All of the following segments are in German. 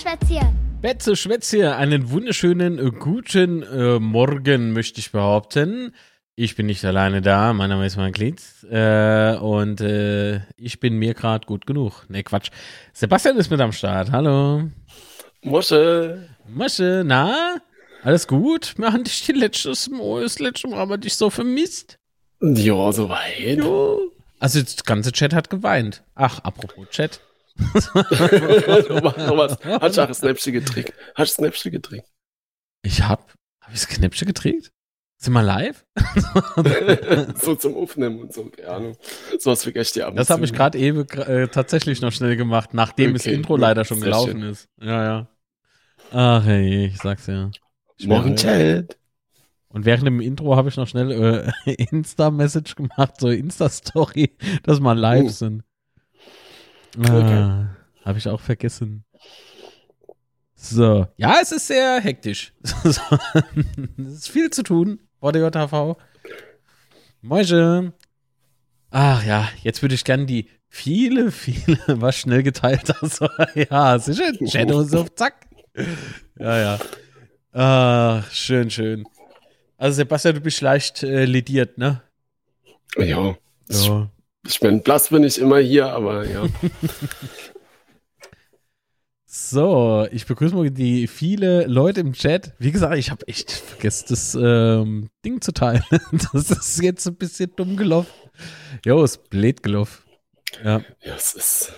Schwätzchen. Betze Schwätze, einen wunderschönen äh, guten äh, Morgen möchte ich behaupten. Ich bin nicht alleine da, mein Name ist Marglit äh, und äh, ich bin mir gerade gut genug. Ne, Quatsch. Sebastian ist mit am Start, hallo. Mosche. Mosche, na? Alles gut? Wir haben dich die letztes Mal, das letzte Mal haben wir dich so vermisst. Ja, soweit. Jo. Also das ganze Chat hat geweint. Ach, apropos Chat. Thomas, hast du auch ein Snapchat getrickt? Hast du ein Snapchat getrickt? Ich hab, hab ich das Knäpfchen getrickt? Sind wir live? so zum Aufnehmen und so, keine Ahnung. So was vergesst ihr ab. und Das habe ich gerade eben äh, tatsächlich noch schnell gemacht, nachdem das Okay, Intro gut, leider schon sehr gelaufen schön. ist. Ja, ja. Ach hey, ich sag's ja. Ich Morgen Chat. Und während dem Intro habe ich noch schnell äh, Insta-Message gemacht, so Insta-Story, dass wir live Oh. sind. Ah, habe ich auch vergessen. So, ja, es ist sehr hektisch. Es ist viel zu tun vor der JHV. Moin. Ach ja, jetzt würde ich gerne die viele, viele, was schnell geteilt hast. ja, sicher, Shadow ist auf Zack. Ja, ja. Ach, schön, schön. Also Sebastian, du bist leicht äh, lediert, ne? Ja. Ja. Ich bin blass bin ich immer hier, aber ja. So, ich begrüße mal die viele Leute im Chat. Wie gesagt, ich habe echt vergessen, das ähm, Ding zu teilen. Das ist jetzt ein bisschen dumm gelaufen. Jo, ist blöd gelaufen. Ja. ja, es ist.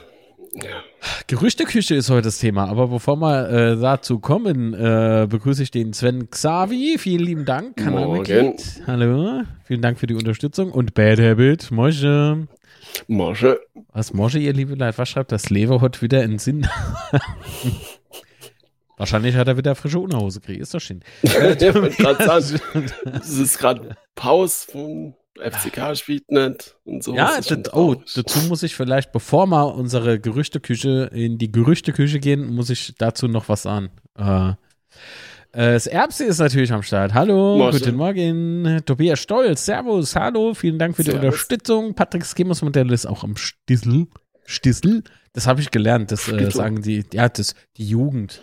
Ja. Gerüchteküche ist heute das Thema, aber bevor wir äh, dazu kommen, äh, begrüße ich den Sven Xavi. Vielen lieben Dank. Kanalmitglied. Hallo. Vielen Dank für die Unterstützung. Und Bad Habit. Mosche. Mosche. Was Mosche, ihr liebe Leute, was schreibt das Lever heute wieder in Sinn? Wahrscheinlich hat er wieder frische Unterhose gekriegt. Ist doch schön. es ist gerade Pause vom FCK spielt nicht und so. Ja, Das das, oh, dazu muss ich vielleicht, bevor wir unsere Gerüchteküche in die Gerüchteküche gehen, muss ich dazu noch was sagen. Äh, äh, das Erbse ist natürlich am Start. Hallo, Morgen. guten Morgen. Tobias Stolz, Servus, hallo, vielen Dank für die Servus. Unterstützung. Patrick Schemus Modell ist auch am Stissel. Stissel? Das habe ich gelernt, das äh, sagen die, ja, das, die Jugend.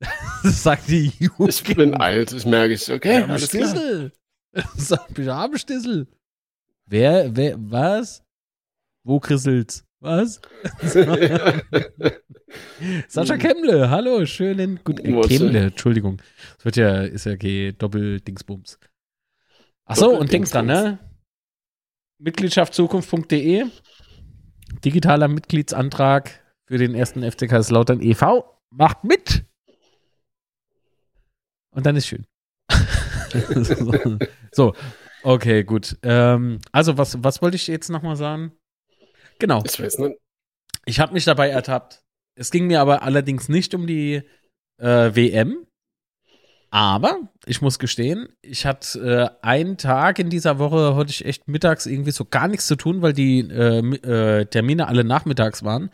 das sagt die Jugend. Ich bin alt, ich merke ich. Okay, am alles klar. Stissel. Sag mich am Stissel. Wer, wer, was? Wo krisselt's? Was? Sascha Kemmle, hallo, schönen gut äh, äh? Entschuldigung. Das wird ja, ist ja okay, Doppel-Dingsbums. Ach so, und Dings dann, ne? Mitgliedschaftzukunft.de Digitaler Mitgliedsantrag für den ersten FC Kaiserslautern e.V. Macht mit! Und dann ist schön. so, okay, gut. Ähm, also, was, was wollte ich jetzt nochmal sagen? Genau. Ich weiß nicht. Ich habe mich dabei ertappt. Es ging mir aber allerdings nicht um die äh, WM. Aber ich muss gestehen, ich hatte äh, einen Tag in dieser Woche, hatte ich echt mittags irgendwie so gar nichts zu tun, weil die äh, äh, Termine alle nachmittags waren.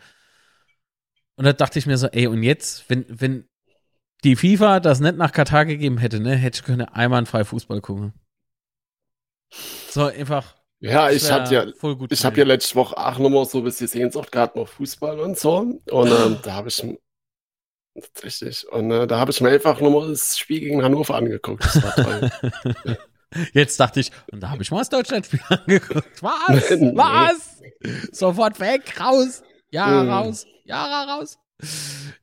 Und da dachte ich mir so, ey, und jetzt, wenn, wenn die FIFA das nicht nach Katar gegeben hätte, ne, hätte ich können einwandfrei Fußball gucken. So einfach. Ja, ich hatte ja, voll gut ich habe ja letzte Woche auch nochmal so ein bisschen Sehnsucht gehabt auf Fußball und so. Und ähm, da habe ich tatsächlich, und äh, da habe ich mir einfach nochmal das Spiel gegen Hannover angeguckt. Das war toll. Jetzt dachte ich, und da habe ich mal das Deutschlandspiel angeguckt. Was? Nee. Was? Sofort weg, raus. Ja, Mhm. raus. Ja, raus.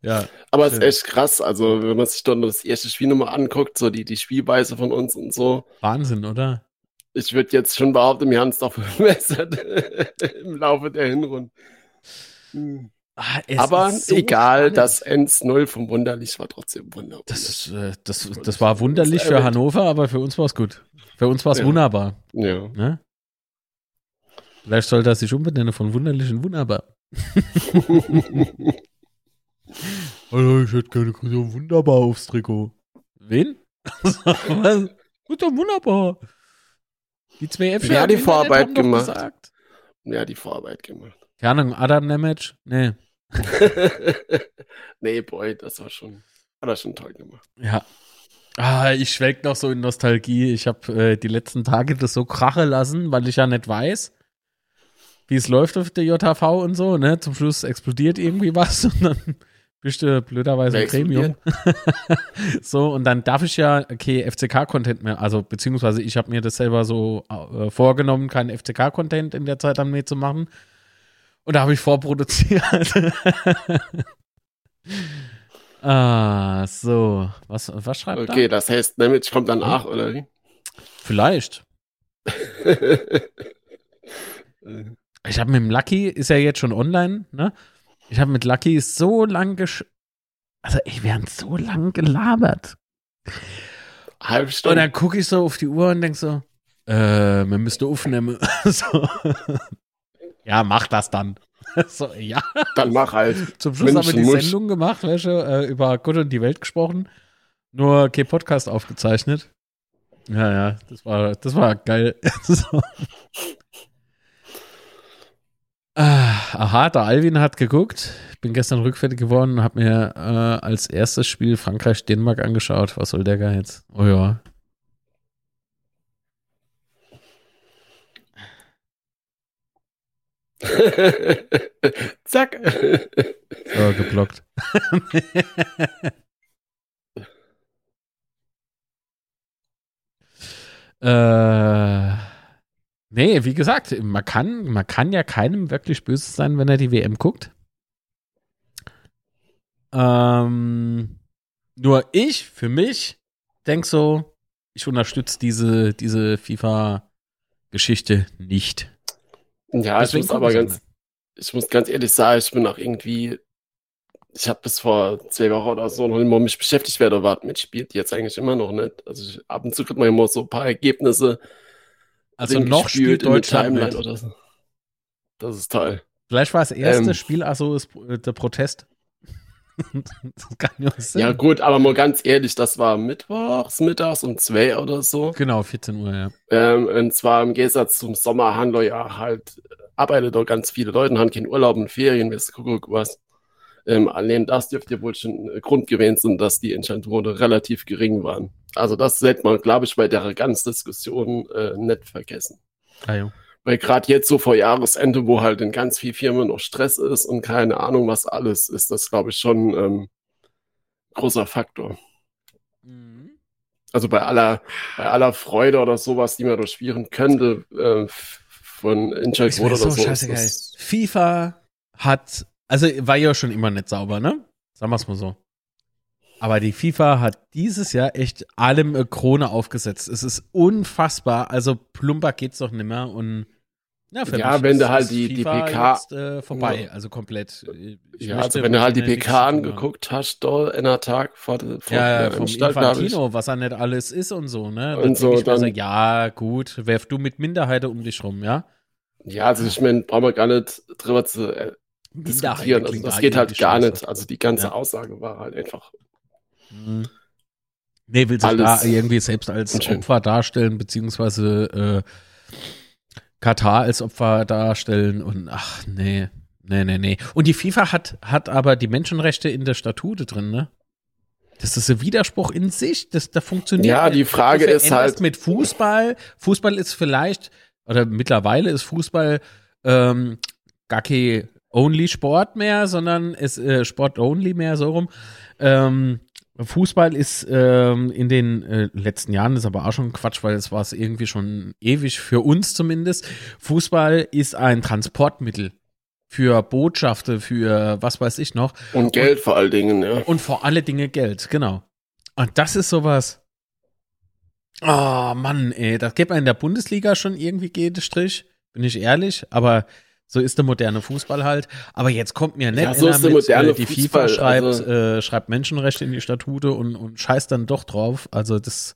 Ja, Aber es ist echt krass. Also, wenn man sich dann das erste Spiel nochmal anguckt, so die, die Spielweise von uns und so. Wahnsinn, oder? Ich würde jetzt schon behaupten, wir haben es doch verbessert im Laufe der Hinrunde. Hm. Ah, Aber so egal, spannend. das 1-0 vom Wunderlich war trotzdem wunderbar. Das, äh, das, das war wunderlich für. Hannover, aber für uns war es gut. Für uns war es Ja. wunderbar. ja. Ne? Vielleicht sollte er sich umbenennen von wunderlich in wunderbar. Hallo, ich hätte gerne so wunderbar aufs Trikot. Wen? Was? Gut, wunderbar. Die zwei Äpfel hat die Vorarbeit gemacht? Gesagt. ja, die Vorarbeit gemacht. Keine Ahnung, Adam Nemec? Nee. nee, boy, das war schon, hat er schon toll gemacht. Ja. Ah, ich schwelg noch so in Nostalgie. Ich habe äh, die letzten Tage das so krache lassen, weil ich ja nicht weiß, wie es läuft auf der JHV und so, ne? Zum Schluss explodiert irgendwie was und dann bist du blöderweise Wer ein Premium. so, und dann darf ich ja okay, FCK-Content mehr, also beziehungsweise ich habe mir das selber so äh, vorgenommen, keinen FCK-Content in der Zeit dann mehr zu machen. Und da habe ich vorproduziert. ah, so. Was, was schreibt Okay, da? das heißt, Damage kommt danach, oder wie? Vielleicht. Ich habe mit dem Lucky, ist ja jetzt schon online, ne? Ich habe mit Lucky so lang gesch. Also, ich werde so lang gelabert. Halbe Und Stunde. dann gucke ich so auf die Uhr und denke so, äh, man müsste aufnehmen. so. Ja, mach das dann. so, ja. Dann mach halt. Zum Schluss haben wir die muss. Sendung gemacht, du, äh, über Gott und die Welt gesprochen. Nur kein Podcast aufgezeichnet. Ja, ja, das war, das war geil. so. Ah, aha, der Alvin hat geguckt. Ich bin gestern rückfällig geworden und habe mir äh, als erstes Spiel Frankreich-Dänemark angeschaut. Was soll der gar jetzt? Oh ja. Zack. So, geblockt. äh, nee, wie gesagt, man kann, man kann ja keinem wirklich böse sein, wenn er die WM guckt. Ähm, nur ich, für mich, denk so, ich unterstütze diese, diese FIFA-Geschichte nicht. Ja, ich muss aber ganz, ich muss ganz ehrlich sagen, ich bin auch irgendwie, ich habe bis vor zwei Wochen oder so noch immer mich beschäftigt, wer da was mitspielt. Jetzt eigentlich immer noch nicht. Also ich, ab und zu kriegt man immer so ein paar Ergebnisse. Also drin noch spielt Deutschland oder so. Das ist toll. Vielleicht war das erste Ähm. Spiel, also ist äh, der Protest. das kann ja sein. Ja, gut, aber mal ganz ehrlich, das war mittwochs, mittags um zwei oder so. Genau, 14 Uhr, ja. Ähm, und zwar im Gegensatz zum Sommer haben wir ja halt, arbeitet da ganz viele Leute, haben keinen Urlaub und Ferien, weißt du, guck was. Ähm, allein das dürfte wohl schon ein Grund gewesen sein, dass die Entscheidungen relativ gering waren. Also das sollte man, glaube ich, bei der ganzen Diskussion äh, nicht vergessen. Ah, jo. Weil gerade jetzt so vor Jahresende, wo halt in ganz vielen Firmen noch Stress ist und keine Ahnung was alles, ist das, glaube ich, schon ähm, großer Faktor. Mhm. Also bei aller, bei aller Freude oder sowas, die man durchspielen könnte, äh, von Ist mir oder so scheißegal. das- FIFA hat, also war ja schon immer nicht sauber, ne? Sagen wir es mal so. Aber die FIFA hat dieses Jahr echt allem eine Krone aufgesetzt. Es ist unfassbar. Also plumper geht's doch nicht mehr. Und ja, für Ja, mich wenn ist- du halt die- die PK jetzt, äh, vorbei, Ja. also komplett. Ich Ja, also wenn du halt die PK angeguckt hast, da in der Tag vor, vor Ja, ja, der vom. Infantino, was er nicht alles ist und so, ne? Und so, dann- ja, gut, werf du mit Minderheiten um dich rum, ja? Ja, also ich meine, brauchen wir gar nicht drüber zu diskutieren. Also klingt das geht halt gar nicht. Also die ganze Ja. Aussage war halt einfach. Mhm. Nee, will sich da irgendwie selbst als. Opfer darstellen, beziehungsweise äh, Katar als Opfer darstellen und ach, nee, nee, nee, nee. Und die FIFA hat, hat aber die Menschenrechte in der Statute drin, ne? Das ist ein Widerspruch in sich, das, da funktioniert Ja, nicht. die Frage ist halt- mit Fußball, Fußball ist vielleicht, oder mittlerweile ist Fußball ähm, gar kein Only-Sport mehr, sondern ist äh, Sport-Only mehr, so rum. Ähm, Fußball ist ähm, in den äh, letzten Jahren, ist aber auch schon Quatsch, weil es war es irgendwie schon ewig, für uns zumindest. Fußball ist ein Transportmittel für Botschaften, für was weiß ich noch. Und Geld vor allen Dingen, ja. Und vor alle Dinge Geld, genau. Und das ist sowas. Oh Mann, ey, das gibt in der Bundesliga schon irgendwie jede Strich, bin ich ehrlich, aber so ist der moderne Fußball halt. Aber jetzt kommt mir nicht Ja, so ist der mit, moderne äh, die Fußball, FIFA schreibt, also- äh, schreibt Menschenrechte in die Statute und, und scheißt dann doch drauf. Also das,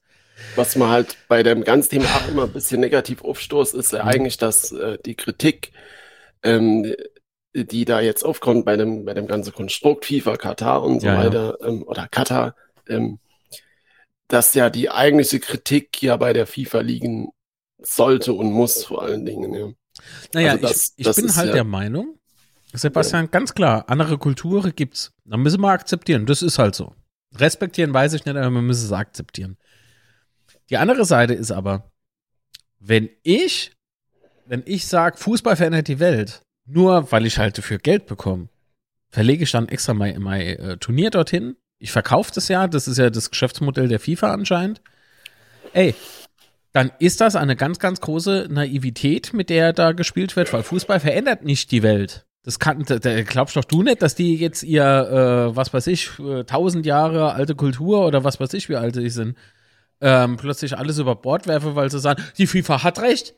Was man halt bei dem ganzen Thema auch immer ein bisschen negativ aufstoßt, ist ja Mhm. eigentlich, dass äh, die Kritik, ähm, die da jetzt aufkommt bei dem, bei dem ganzen Konstrukt FIFA, Katar und so Ja, ja. weiter, ähm, oder Katar, ähm, dass ja die eigentliche Kritik ja bei der FIFA liegen sollte und muss vor allen Dingen. Ja. Naja, Also das- ich, ich das bin halt ja- der Meinung, Sebastian, ganz klar, andere Kulturen gibt's. Da müssen wir akzeptieren. Das ist halt so. Respektieren weiß ich nicht, aber wir müssen es akzeptieren. Die andere Seite ist aber, wenn ich, wenn ich sage, Fußball verändert die Welt, nur weil ich halt dafür Geld bekomme, verlege ich dann extra mein, mein äh, Turnier dorthin. Ich verkaufe das ja, das ist ja das Geschäftsmodell der FIFA anscheinend. Ey, dann ist das eine ganz, ganz große Naivität, mit der da gespielt wird, weil Fußball verändert nicht die Welt. Das kann, da, glaubst doch du nicht, dass die jetzt ihr, äh, was weiß ich, äh, tausend Jahre alte Kultur oder was weiß ich, wie alt sie sind, ähm, plötzlich alles über Bord werfen, weil sie sagen, die FIFA hat recht.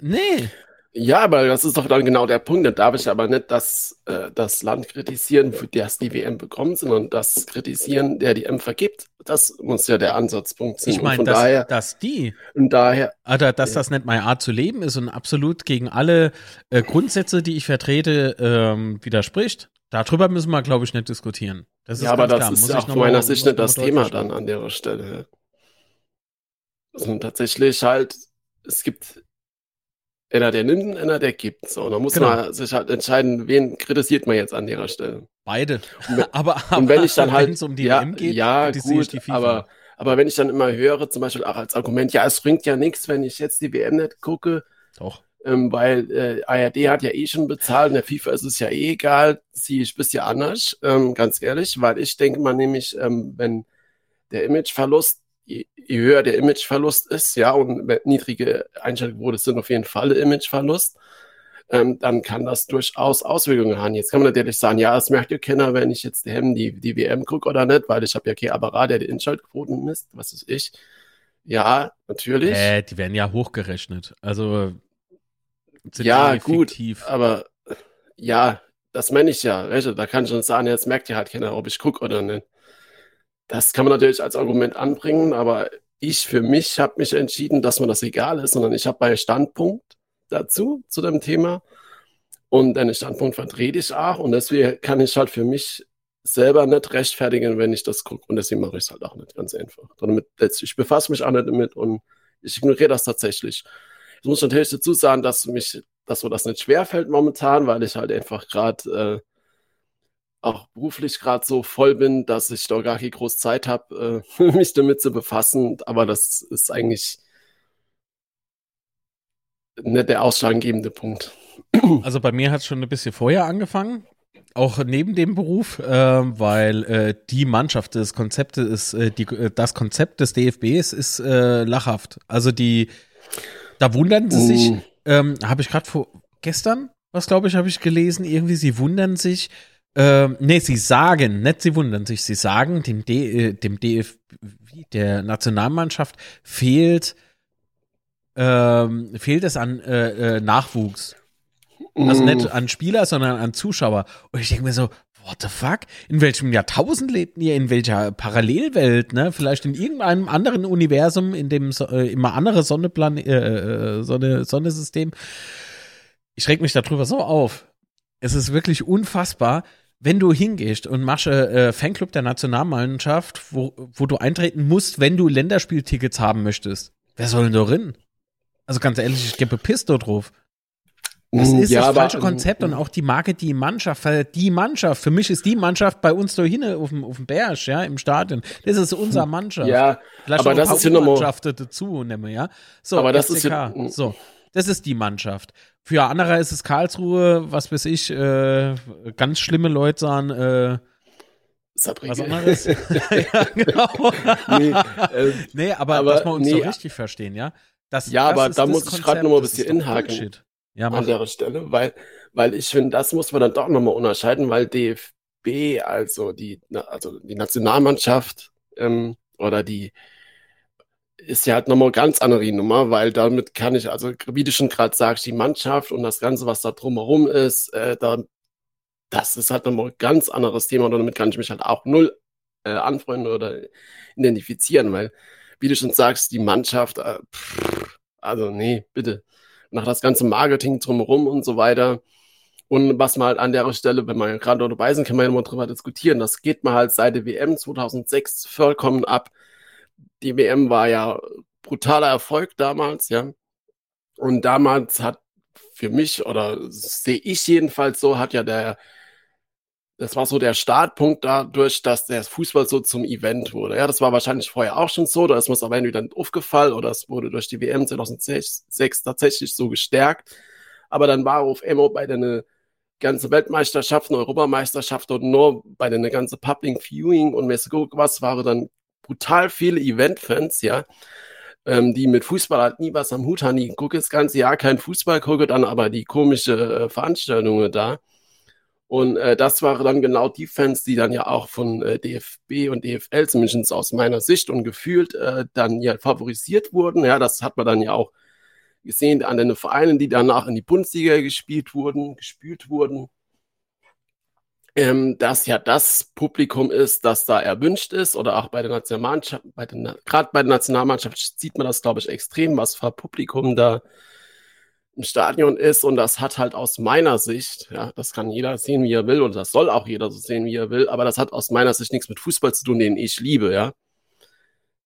Nee. Ja, aber das ist doch dann genau der Punkt. Da darf ich aber nicht das, äh, das Land kritisieren, für das die WM bekommt, sondern das kritisieren, der die M vergibt. Das muss ja der Ansatzpunkt sein. Ich meine, dass, daher, dass die, und daher, oder dass ja. das nicht meine Art zu leben ist und absolut gegen alle äh, Grundsätze, die ich vertrete, ähm, widerspricht. Darüber müssen wir, glaube ich, nicht diskutieren. Das ist ja, aber das klar. ist muss ja auch meiner Sicht nicht das Thema dann an der Stelle. Also tatsächlich halt, es gibt einer, der nimmt, einer, der gibt. So, und da muss genau. man sich halt entscheiden, wen kritisiert man jetzt an ihrer Stelle. Beide. Und, aber, aber und wenn ich dann halt, um die ja, WM geht, ja gut, aber, aber wenn ich dann immer höre, zum Beispiel auch als Argument, ja, es bringt ja nichts, wenn ich jetzt die WM nicht gucke. Doch. Ähm, weil äh, ARD hat ja eh schon bezahlt, in der FIFA ist es ja eh egal, sie ist bisschen anders, ähm, ganz ehrlich, weil ich denke mal nämlich, ähm, wenn der Imageverlust je, je höher der Imageverlust ist, ja, und niedrige Einschaltquote sind auf jeden Fall Imageverlust, ähm, dann kann das durchaus Auswirkungen haben. Jetzt kann man natürlich sagen, ja, es merkt ihr keiner, wenn ich jetzt die, die, die WM gucke oder nicht, weil ich habe ja kein Apparat, der die Einschaltquoten misst, was ist ich. Ja, natürlich. Äh, die werden ja hochgerechnet. Also ja, gut, aber ja, das meine ich ja. Da kann ich schon sagen, jetzt merkt ihr halt keiner, ob ich gucke oder nicht. Das kann man natürlich als Argument anbringen, aber ich für mich habe mich entschieden, dass mir das egal ist, sondern ich habe meinen Standpunkt dazu, zu dem Thema. Und den Standpunkt vertrete ich auch. Und deswegen kann ich halt für mich selber nicht rechtfertigen, wenn ich das gucke. Und deswegen mache ich es halt auch nicht, ganz einfach. Ich befasse mich auch nicht damit und ich ignoriere das tatsächlich. Ich muss natürlich dazu sagen, dass mich, dass mir das nicht schwerfällt momentan, weil ich halt einfach gerade äh, auch beruflich gerade so voll bin, dass ich doch gar keine große Zeit habe, äh, mich damit zu befassen. Aber das ist eigentlich nicht der ausschlaggebende Punkt. Also bei mir hat es schon ein bisschen vorher angefangen, auch neben dem Beruf, äh, weil äh, die Mannschaft des Konzeptes ist, äh, die, äh, das Konzept des DFBs ist äh, lachhaft. Also die, da wundern sie sich, mm. ähm, habe ich gerade vor gestern, was glaube ich, habe ich gelesen, irgendwie, sie wundern sich, ähm, nee, sie sagen, nicht sie wundern sich, sie sagen, dem, D, äh, dem DF, der Nationalmannschaft fehlt, ähm, fehlt es an äh, äh, Nachwuchs. Also nicht an Spieler, sondern an Zuschauer. Und ich denke mir so, what the fuck? In welchem Jahrtausend lebt ihr? In welcher Parallelwelt? Ne? Vielleicht in irgendeinem anderen Universum, in dem äh, immer andere Sonneplan äh, äh, Sonne, Sonnensystem. Ich reg mich darüber so auf. Es ist wirklich unfassbar wenn du hingehst und machst äh, Fanclub der Nationalmannschaft, wo, wo du eintreten musst, wenn du Länderspieltickets haben möchtest, wer soll denn da rein? Also ganz ehrlich, ich gebe Piss da drauf. Das mm, ist ja, das aber, falsche Konzept und auch die Marke, die Mannschaft, die Mannschaft, für mich ist die Mannschaft bei uns da hinten auf dem, auf dem Berg, ja, im Stadion. Das ist unser Mannschaft. Ja, Vielleicht aber das ist ja nochmal. dazu, nehmen, ja. So, aber das FCK. ist ja, so. Das ist die Mannschaft. Für andere ist es Karlsruhe, was weiß ich, äh, ganz schlimme Leute sagen, äh, Sabrige. Was anderes? ja, genau. nee, äh, nee aber, aber, dass wir uns nee, so richtig verstehen, ja? Das, ja, das aber da muss ich gerade nochmal ein bisschen inhaken ja, an der Stelle, weil, weil ich finde, das muss man dann doch nochmal unterscheiden, weil DFB, also die, also die Nationalmannschaft ähm, oder die ist ja halt nochmal ganz andere Nummer, weil damit kann ich, also wie du schon gerade sagst, die Mannschaft und das Ganze, was da drumherum ist, äh, da, das ist halt nochmal ein ganz anderes Thema und damit kann ich mich halt auch null äh, anfreunden oder identifizieren, weil, wie du schon sagst, die Mannschaft, äh, pff, also nee, bitte, nach das ganze Marketing drumherum und so weiter. Und was man halt an der Stelle, wenn man gerade dabei sind, kann man ja immer drüber diskutieren. Das geht man halt seit der WM 2006 vollkommen ab die WM war ja brutaler Erfolg damals, ja. Und damals hat für mich, oder sehe ich jedenfalls so, hat ja der, das war so der Startpunkt dadurch, dass der Fußball so zum Event wurde. Ja, das war wahrscheinlich vorher auch schon so, da ist mir es aber entweder aufgefallen oder es wurde durch die WM 2006 tatsächlich so gestärkt. Aber dann war auf einmal bei den ganze Weltmeisterschaften, Europameisterschaften und nur bei den ganzen Public Viewing und was waren dann brutal viele Event-Fans, ja, ähm, die mit Fußball halt nie was am Hut haben. Die gucken das ganze Jahr kein Fußball, gucken dann aber die komische äh, Veranstaltungen da. Und äh, das waren dann genau die Fans, die dann ja auch von äh, DFB und DFL, zumindest aus meiner Sicht und gefühlt, äh, dann ja favorisiert wurden. Ja, das hat man dann ja auch gesehen an den Vereinen, die danach in die Bundesliga gespielt wurden, gespielt wurden ähm, dass ja das Publikum ist, das da erwünscht ist oder auch bei der Nationalmannschaft, bei den, gerade bei der Nationalmannschaft sieht man das, glaube ich, extrem, was für Publikum da im Stadion ist und das hat halt aus meiner Sicht, ja, das kann jeder sehen, wie er will und das soll auch jeder so sehen, wie er will, aber das hat aus meiner Sicht nichts mit Fußball zu tun, den ich liebe, ja.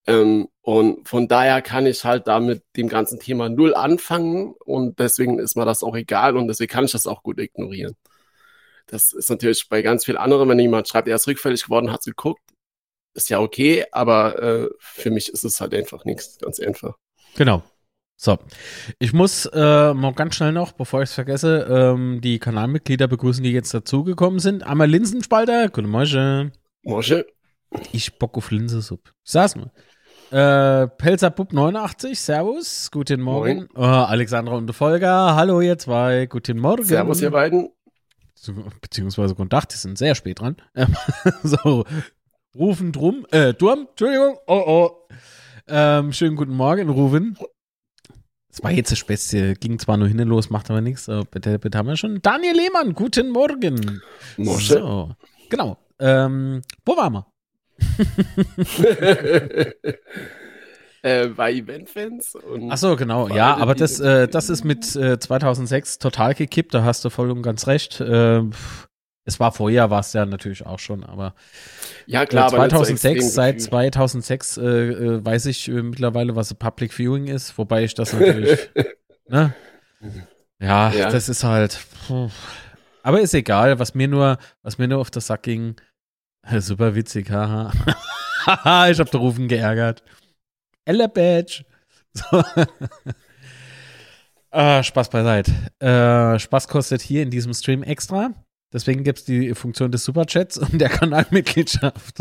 Ähm, und von daher kann ich halt da mit dem ganzen Thema null anfangen und deswegen ist mir das auch egal und deswegen kann ich das auch gut ignorieren. Das ist natürlich bei ganz vielen anderen, wenn jemand schreibt, er ist rückfällig geworden, hat geguckt, ist ja okay, aber äh, für mich ist es halt einfach nichts, ganz einfach. Genau. So, ich muss äh, mal ganz schnell noch, bevor ich es vergesse, ähm, die Kanalmitglieder begrüßen, die jetzt dazugekommen sind. Einmal Linsenspalter, guten Morgen. Morgen. Ich bock auf Linsensuppe. Saß mal. Äh, Pelzerbub 89, Servus, guten Morgen. Oh, Alexandra und Volker, hallo ihr zwei, guten Morgen. Servus ihr beiden beziehungsweise Kontakt, die sind sehr spät dran. Ähm, so, rufen drum, äh, Durm, Entschuldigung, oh oh. Ähm, schönen guten Morgen, Rufen. Das war jetzt das Beste, ging zwar nur hin und los, macht aber nichts, aber bitte, bitte haben wir schon. Daniel Lehmann, guten Morgen. Morgen. So, genau. Ähm, wo waren wir? äh, bei Eventfans. Ach so, genau. Ja, aber das, äh, das ist mit äh, 2006 total gekippt. Da hast du voll und ganz recht. Äh, es war vorher, war es ja natürlich auch schon, aber ja klar. 2006, so seit 2006 äh, äh, weiß ich äh, mittlerweile, was Public Viewing ist, wobei ich das natürlich, ne? Ja, ja, das ist halt. Pff. Aber ist egal, was mir nur, was mir nur auf der Sack ging. Super witzig, haha. ich hab den Rufen geärgert. Ella Badge. So. ah, Spaß beiseite. Äh, Spaß kostet hier in diesem Stream extra. Deswegen gibt es die Funktion des Superchats und der Kanalmitgliedschaft.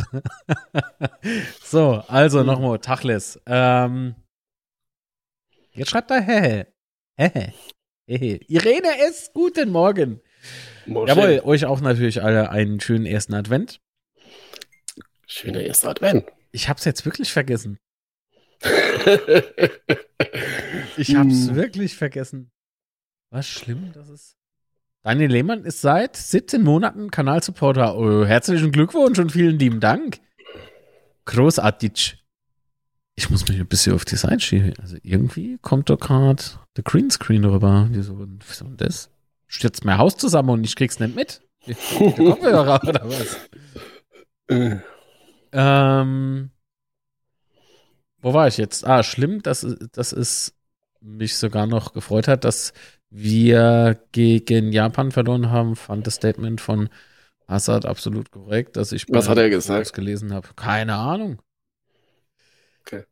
so, also nochmal, Tachles. Ähm, jetzt schreibt er Hehe. Hehe. Hehe. Irene S., guten Morgen. Morgen. Jawohl, euch auch natürlich alle einen schönen ersten Advent. Schöner erster Advent. Ich hab's jetzt wirklich vergessen. ich hab's hm. wirklich vergessen. Was schlimm, das ist. Daniel Lehmann ist seit 17 Monaten Kanalsupporter. Oh, herzlichen Glückwunsch und vielen lieben Dank. Großartig. Ich muss mich ein bisschen auf Design schieben. Also irgendwie kommt doch gerade der Greenscreen rüber. Wieso, wieso das? Stürzt mein Haus zusammen und ich krieg's nicht mit. Der Kopfhörer oder was? ähm, wo war ich jetzt? Ah, schlimm, dass, dass es mich sogar noch gefreut hat, dass wir gegen Japan verloren haben, fand das Statement von Hazard absolut korrekt, dass ich Was hat er gesagt? gelesen habe. Keine Ahnung. Okay.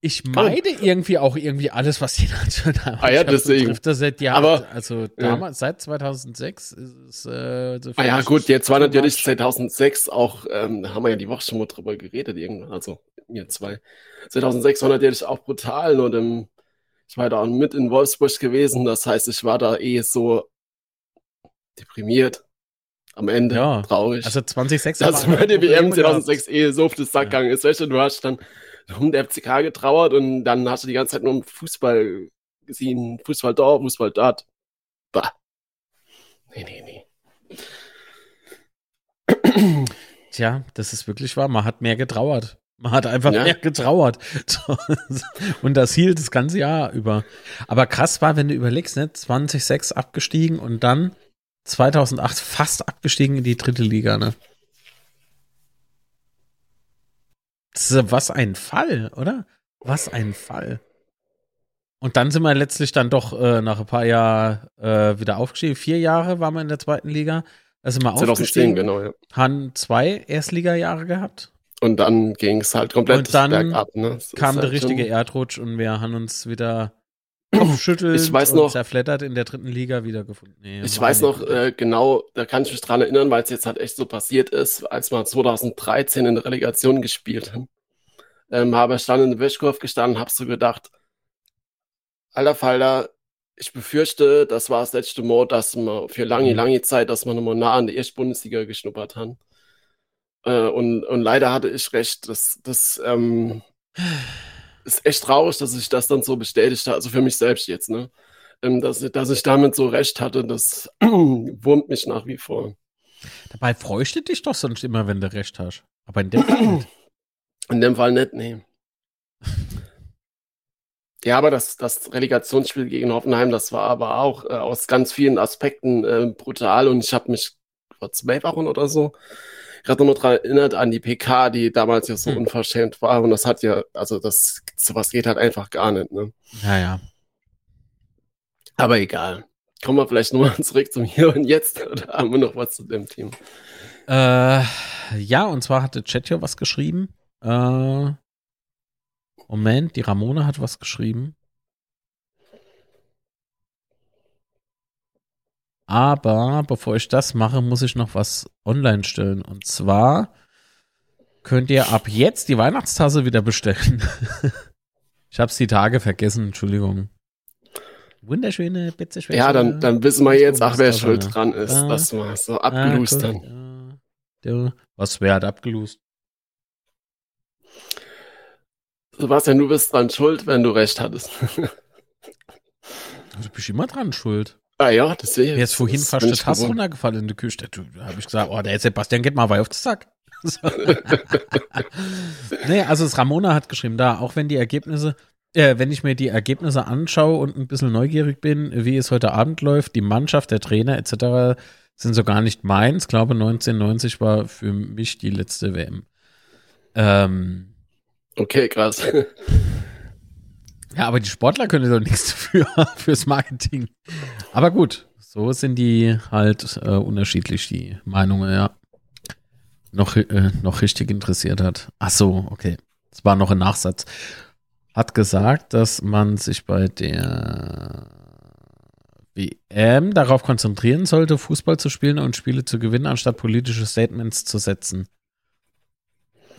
Ich meide irgendwie auch irgendwie alles, was die Nationalmannschaft ah, ja, betrifft. Das seit Jahren, Aber, also damals, ja. seit 2006 ist es äh, so Ah ja, gut, jetzt war natürlich 2006 auch, ähm, haben wir ja die Woche schon mal drüber geredet irgendwann, also mir zwei. 2006 war natürlich auch brutal und ähm, ich war da mit in Wolfsburg gewesen. Das heißt, ich war da eh so deprimiert. Am Ende ja, traurig. Also 2006 Dass bei der WM 2006 eh so auf das Sack gegangen ist. Weißt du, du hast dann um der FCK getrauert und dann hast du die ganze Zeit nur um Fußball gesehen. Fußball da, Fußball dort. Bah. Nee, nee, nee. Tja, das ist wirklich wahr. Man hat mehr getrauert. Man hat einfach ja. getrauert. Und das hielt das ganze Jahr über. Aber krass war, wenn du überlegst, ne, 2006 abgestiegen und dann 2008 fast abgestiegen in die dritte Liga, ne? Was ein Fall, oder? Was ein Fall. Und dann sind wir letztlich dann doch äh, nach ein paar Jahren äh, wieder aufgestiegen. Vier Jahre waren wir in der zweiten Liga. Da sind wir 2010, aufgestiegen. genau, ja. Haben zwei Erstliga-Jahre gehabt. Und dann ging es halt komplett und dann bergab. Ne? kam halt der richtige schon... Erdrutsch und wir haben uns wieder Kopf schüttelt Ich weiß und noch- zerflettert in der dritten Liga wiedergefunden. Nee, Ich weiß noch äh, genau, da kann ich mich dran erinnern, weil es jetzt halt echt so passiert ist, als wir 2013 in der Relegation gespielt haben. Ähm, habe ich dann in der Wäschkurve gestanden, habe so gedacht, alter Falter, ich befürchte, das war das letzte Mal, dass wir für lange, Mhm. lange Zeit, dass wir nochmal nah an der ersten Bundesliga geschnuppert haben. Äh, und, und leider hatte ich recht. Das, das ähm, ist echt traurig, dass sich das dann so bestätigt hat, also für mich selbst jetzt, ne? Ähm, dass, ich- dass ich damit so recht hatte, das wurmt mich nach wie vor. Dabei freust du dich doch sonst immer, wenn du recht hast. Aber in dem Fall nicht. In dem Fall nicht, nee. Ja, aber das, das Relegationsspiel gegen Hoffenheim, das war aber auch äh, aus ganz vielen Aspekten äh, brutal und ich habe mich vor zwei Wochen oder so gerade nochmal dran erinnert an die PK, die damals ja so Hm. unverschämt war und das hat ja, also das, sowas geht halt einfach gar nicht, ne? Ja, ja. Aber egal. Kommen wir vielleicht nochmal zurück zum Hier und Jetzt oder haben wir noch was zu dem Thema? Äh, ja, und zwar hatte Chat hier was geschrieben. Äh, Moment, die Ramona hat was geschrieben. Aber bevor ich das mache, muss ich noch was online stellen. Und zwar könnt ihr ab jetzt die Weihnachtstasse wieder bestellen. ich hab's die Tage vergessen, Entschuldigung. Wunderschöne Bitzeschwäche. Ja, dann, dann wissen wir jetzt, ach, wer schuld dran ist, Ah. dass wir so abgelust haben. haben. Ja. Was, wer hat abgelust? Sebastian, du bist dran schuld, wenn du recht hattest. Du bist immer dran schuld. Ah ja, das sehe ich. Mir ist vorhin Das fast der Tass gewohnt. runtergefallen in die Küche. Da habe ich gesagt, oh, der Sebastian geht mal weit auf den Sack. So. nee, also das Ramona hat geschrieben, da, auch wenn die Ergebnisse, äh, wenn ich mir die Ergebnisse anschaue und ein bisschen neugierig bin, wie es heute Abend läuft, die Mannschaft, der Trainer etc. sind so gar nicht meins. Ich glaube, 1990 war für mich die letzte WM. Ähm, Okay, krass. Ja, aber die Sportler können doch nichts dafür, fürs Marketing. Aber gut, so sind die halt äh, unterschiedlich, die Meinungen, ja. Noch, äh, noch richtig interessiert hat. Ach so, okay. Das war noch ein Nachsatz. Hat gesagt, dass man sich bei der WM darauf konzentrieren sollte, Fußball zu spielen und Spiele zu gewinnen, anstatt politische Statements zu setzen.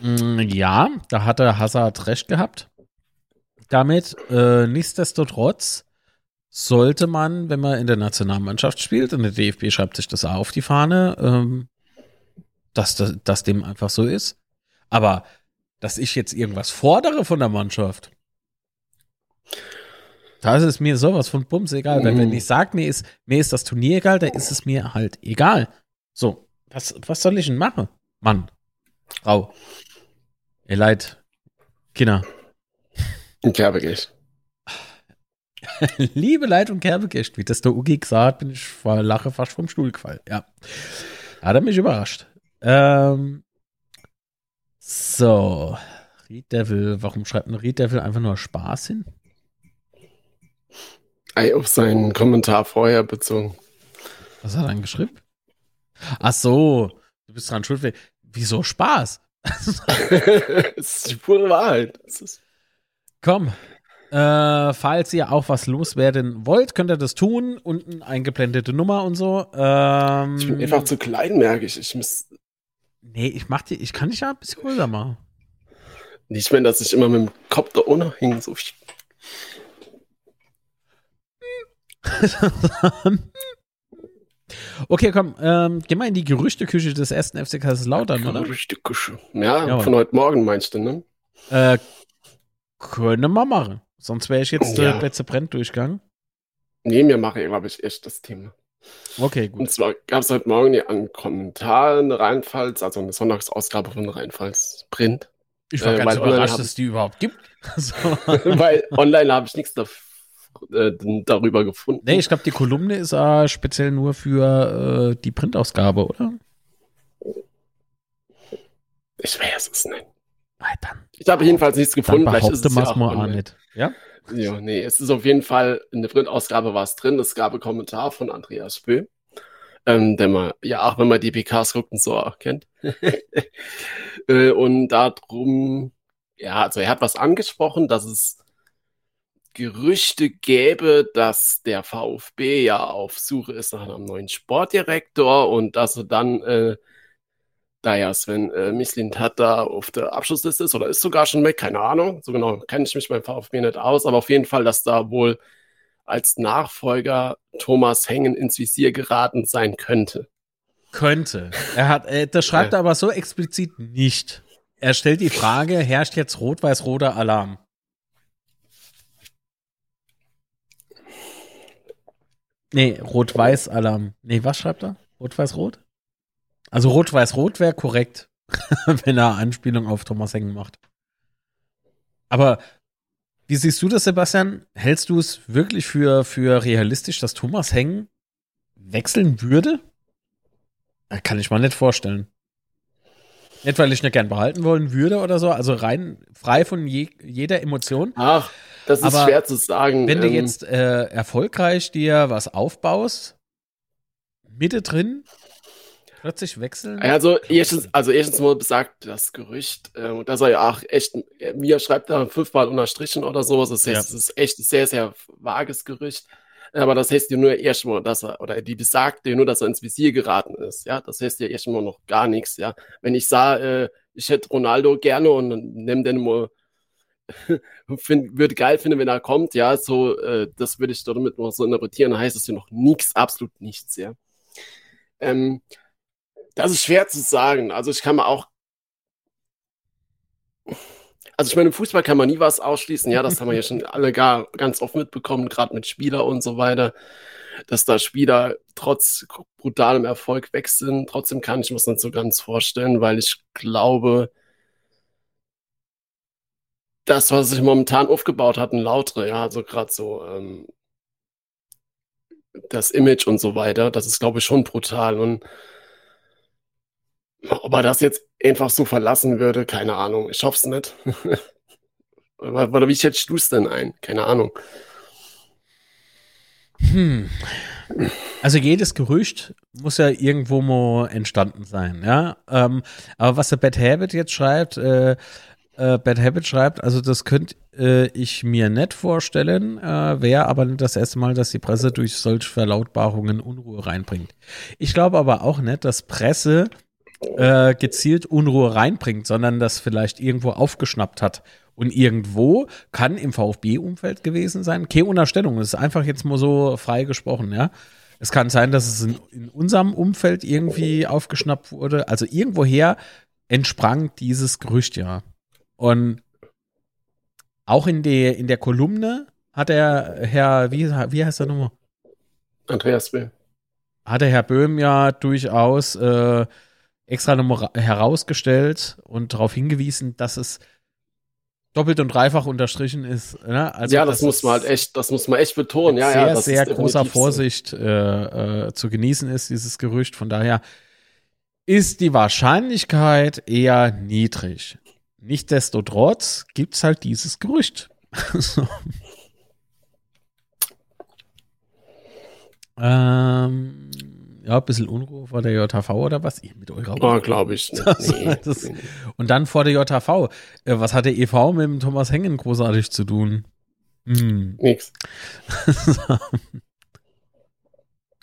Mm, Ja, da hatte Hazard recht gehabt damit. Äh, nichtsdestotrotz sollte man, wenn man in der Nationalmannschaft spielt, und der DFB schreibt sich das auch auf die Fahne, ähm, dass, das, dass dem einfach so ist. Aber dass ich jetzt irgendwas fordere von der Mannschaft, da ist es mir sowas von Bums egal. Weil Mhm. wenn ich sage, mir ist, mir ist das Turnier egal, da ist es mir halt egal. So, was, was soll ich denn machen? Mann, Frau, ihr Leid, Kinder. Habe recht. Liebe Leid und Kerbegecht, wie das der Ugi gesagt hat, bin ich vor Lache fast vom Stuhl gefallen. Ja. Hat er mich überrascht. Ähm, so. Reed Devil, warum schreibt ein Reed Devil einfach nur Spaß hin? Ei, auf seinen Kommentar vorher bezogen. Was hat er dann geschrieben? Ach so, du bist dran schuld. Wieso Spaß? Es ist die pure Wahrheit. Es ist Komm. Äh, falls ihr auch was loswerden wollt, könnt ihr das tun. Unten eingeblendete Nummer und so. Ähm, ich bin einfach zu klein, merke ich. Ich muss Nee, ich mach die, ich kann dich ja ein bisschen größer machen. nicht mehr, dass ich immer mit dem Kopf da ohne hänge. So. okay, komm, ähm, geh mal in die Gerüchteküche des ersten FC Kaiserslautern, oder? Gerüchteküche. Ja, Ja, von heute Morgen meinst du, ne? Äh, können wir machen. Sonst wäre ich jetzt Ja. äh, Plätze brennt durchgegangen. Nee, mir mache ich, glaube ich, echt das Thema. Okay, gut. Und zwar gab es heute Morgen ja einen Kommentar in Rheinpfalz, also eine Sonntagsausgabe von Rheinpfalz Print. Ich war äh, ganz überrascht, hab- dass es die überhaupt gibt. so. Weil online habe ich nichts da, äh, darüber gefunden. Nee, ich glaube, die Kolumne ist äh, speziell nur für äh, die Printausgabe, oder? Ich weiß es nicht. Nein, dann, Ich habe jedenfalls nichts dann gefunden. Vielleicht ist behaupte es ja auch nicht. Ja? Ja, nee, es ist auf jeden Fall, in der Printausgabe war es drin, es gab einen Kommentar von Andreas Spö, ähm, der man, ja, auch wenn man die PKs guckt und so auch kennt. äh, und darum, ja, also er hat was angesprochen, dass es Gerüchte gäbe, dass der VfB ja auf Suche ist nach einem neuen Sportdirektor und dass er dann, äh, da ja Sven äh, Mislint hat da auf der Abschlussliste ist oder ist sogar schon weg, keine Ahnung, so genau kenne ich mich beim VfB nicht aus, aber auf jeden Fall, dass da wohl als Nachfolger Thomas Hengen ins Visier geraten sein könnte. Könnte. Er hat, äh, das schreibt er aber so explizit nicht. Er stellt die Frage, herrscht jetzt rot-weiß-roter Alarm? Nee, Rot-Weiß-Alarm. Nee, was schreibt er? Rot-Weiß-Rot? Also Rot-Weiß-Rot wäre korrekt, wenn er Anspielung auf Thomas Hengen macht. Aber wie siehst du das, Sebastian? Hältst du es wirklich für, für realistisch, dass Thomas Hengen wechseln würde? Kann ich mal nicht vorstellen. Nicht, weil ich nicht gern behalten wollen würde oder so, also rein frei von je, jeder Emotion. Ach, das ist Aber schwer zu sagen. Wenn du ähm, jetzt äh, erfolgreich dir was aufbaust, Mitte drin, plötzlich wechseln? Also erstens, also erstens mal besagt das Gerücht, äh, da soll ja auch echt, mir schreibt da fünfmal unterstrichen oder sowas, das heißt, ja. es ist echt ein sehr, sehr vages Gerücht. Aber das heißt ja nur erstmal, dass er, oder die besagt ja nur, dass er ins Visier geraten ist. Ja, das heißt ja erstmal noch gar nichts. Ja, wenn ich sage, äh, ich hätte Ronaldo gerne und nehme den mal, find, würde geil finden, wenn er kommt. Ja, so, äh, das würde ich damit noch so interpretieren. Dann heißt es ja noch nichts, absolut nichts. Ja, ähm, das ist schwer zu sagen. Also ich kann mir auch also ich meine, im Fußball kann man nie was ausschließen, ja, das haben wir ja schon alle gar ganz oft mitbekommen, gerade mit Spieler und so weiter, dass da Spieler trotz brutalem Erfolg sind. Trotzdem kann ich mir das nicht so ganz vorstellen, weil ich glaube, das, was sich momentan aufgebaut hat, ein Lautre, ja, also gerade so ähm, das Image und so weiter, das ist, glaube ich, schon brutal. Und ob er das jetzt einfach so verlassen würde, keine Ahnung. Ich hoffe es nicht. Oder wie schätzt du es denn ein? Keine Ahnung. Hm. Also jedes Gerücht muss ja irgendwo mal entstanden sein, ja. Ähm, aber was der Bad Habit jetzt schreibt, äh, äh, Bad Habit schreibt, also das könnte äh, ich mir nicht vorstellen, äh, wäre aber nicht das erste Mal, dass die Presse durch solche Verlautbarungen Unruhe reinbringt. Ich glaube aber auch nicht, dass Presse äh, gezielt Unruhe reinbringt, sondern das vielleicht irgendwo aufgeschnappt hat. Und irgendwo kann im VfB-Umfeld gewesen sein. Keine Unterstellung, das ist einfach jetzt mal so frei gesprochen, ja. Es kann sein, dass es in, in unserem Umfeld irgendwie aufgeschnappt wurde. Also irgendwoher entsprang dieses Gerücht ja. Und auch in der, in der Kolumne hat der Herr, wie, wie heißt der nochmal? Andreas Böhm. Hat der Herr Böhm ja durchaus äh, extra nochmal herausgestellt und darauf hingewiesen, dass es doppelt und dreifach unterstrichen ist. Ne? Also, ja, das, das muss man halt echt, das muss man echt betonen. Ja, sehr, ja, sehr großer Vorsicht so. äh, äh, zu genießen ist, dieses Gerücht. Von daher ist die Wahrscheinlichkeit eher niedrig. Nichtsdestotrotz gibt es halt dieses Gerücht. so. ähm, ja, ein bisschen Unruhe vor der JHV oder was? Ihr mit eurer Oh, glaube ich. Nee. das, und dann vor der JHV. Äh, was hat der EV mit dem Thomas Hengen großartig zu tun? Hm. Nix.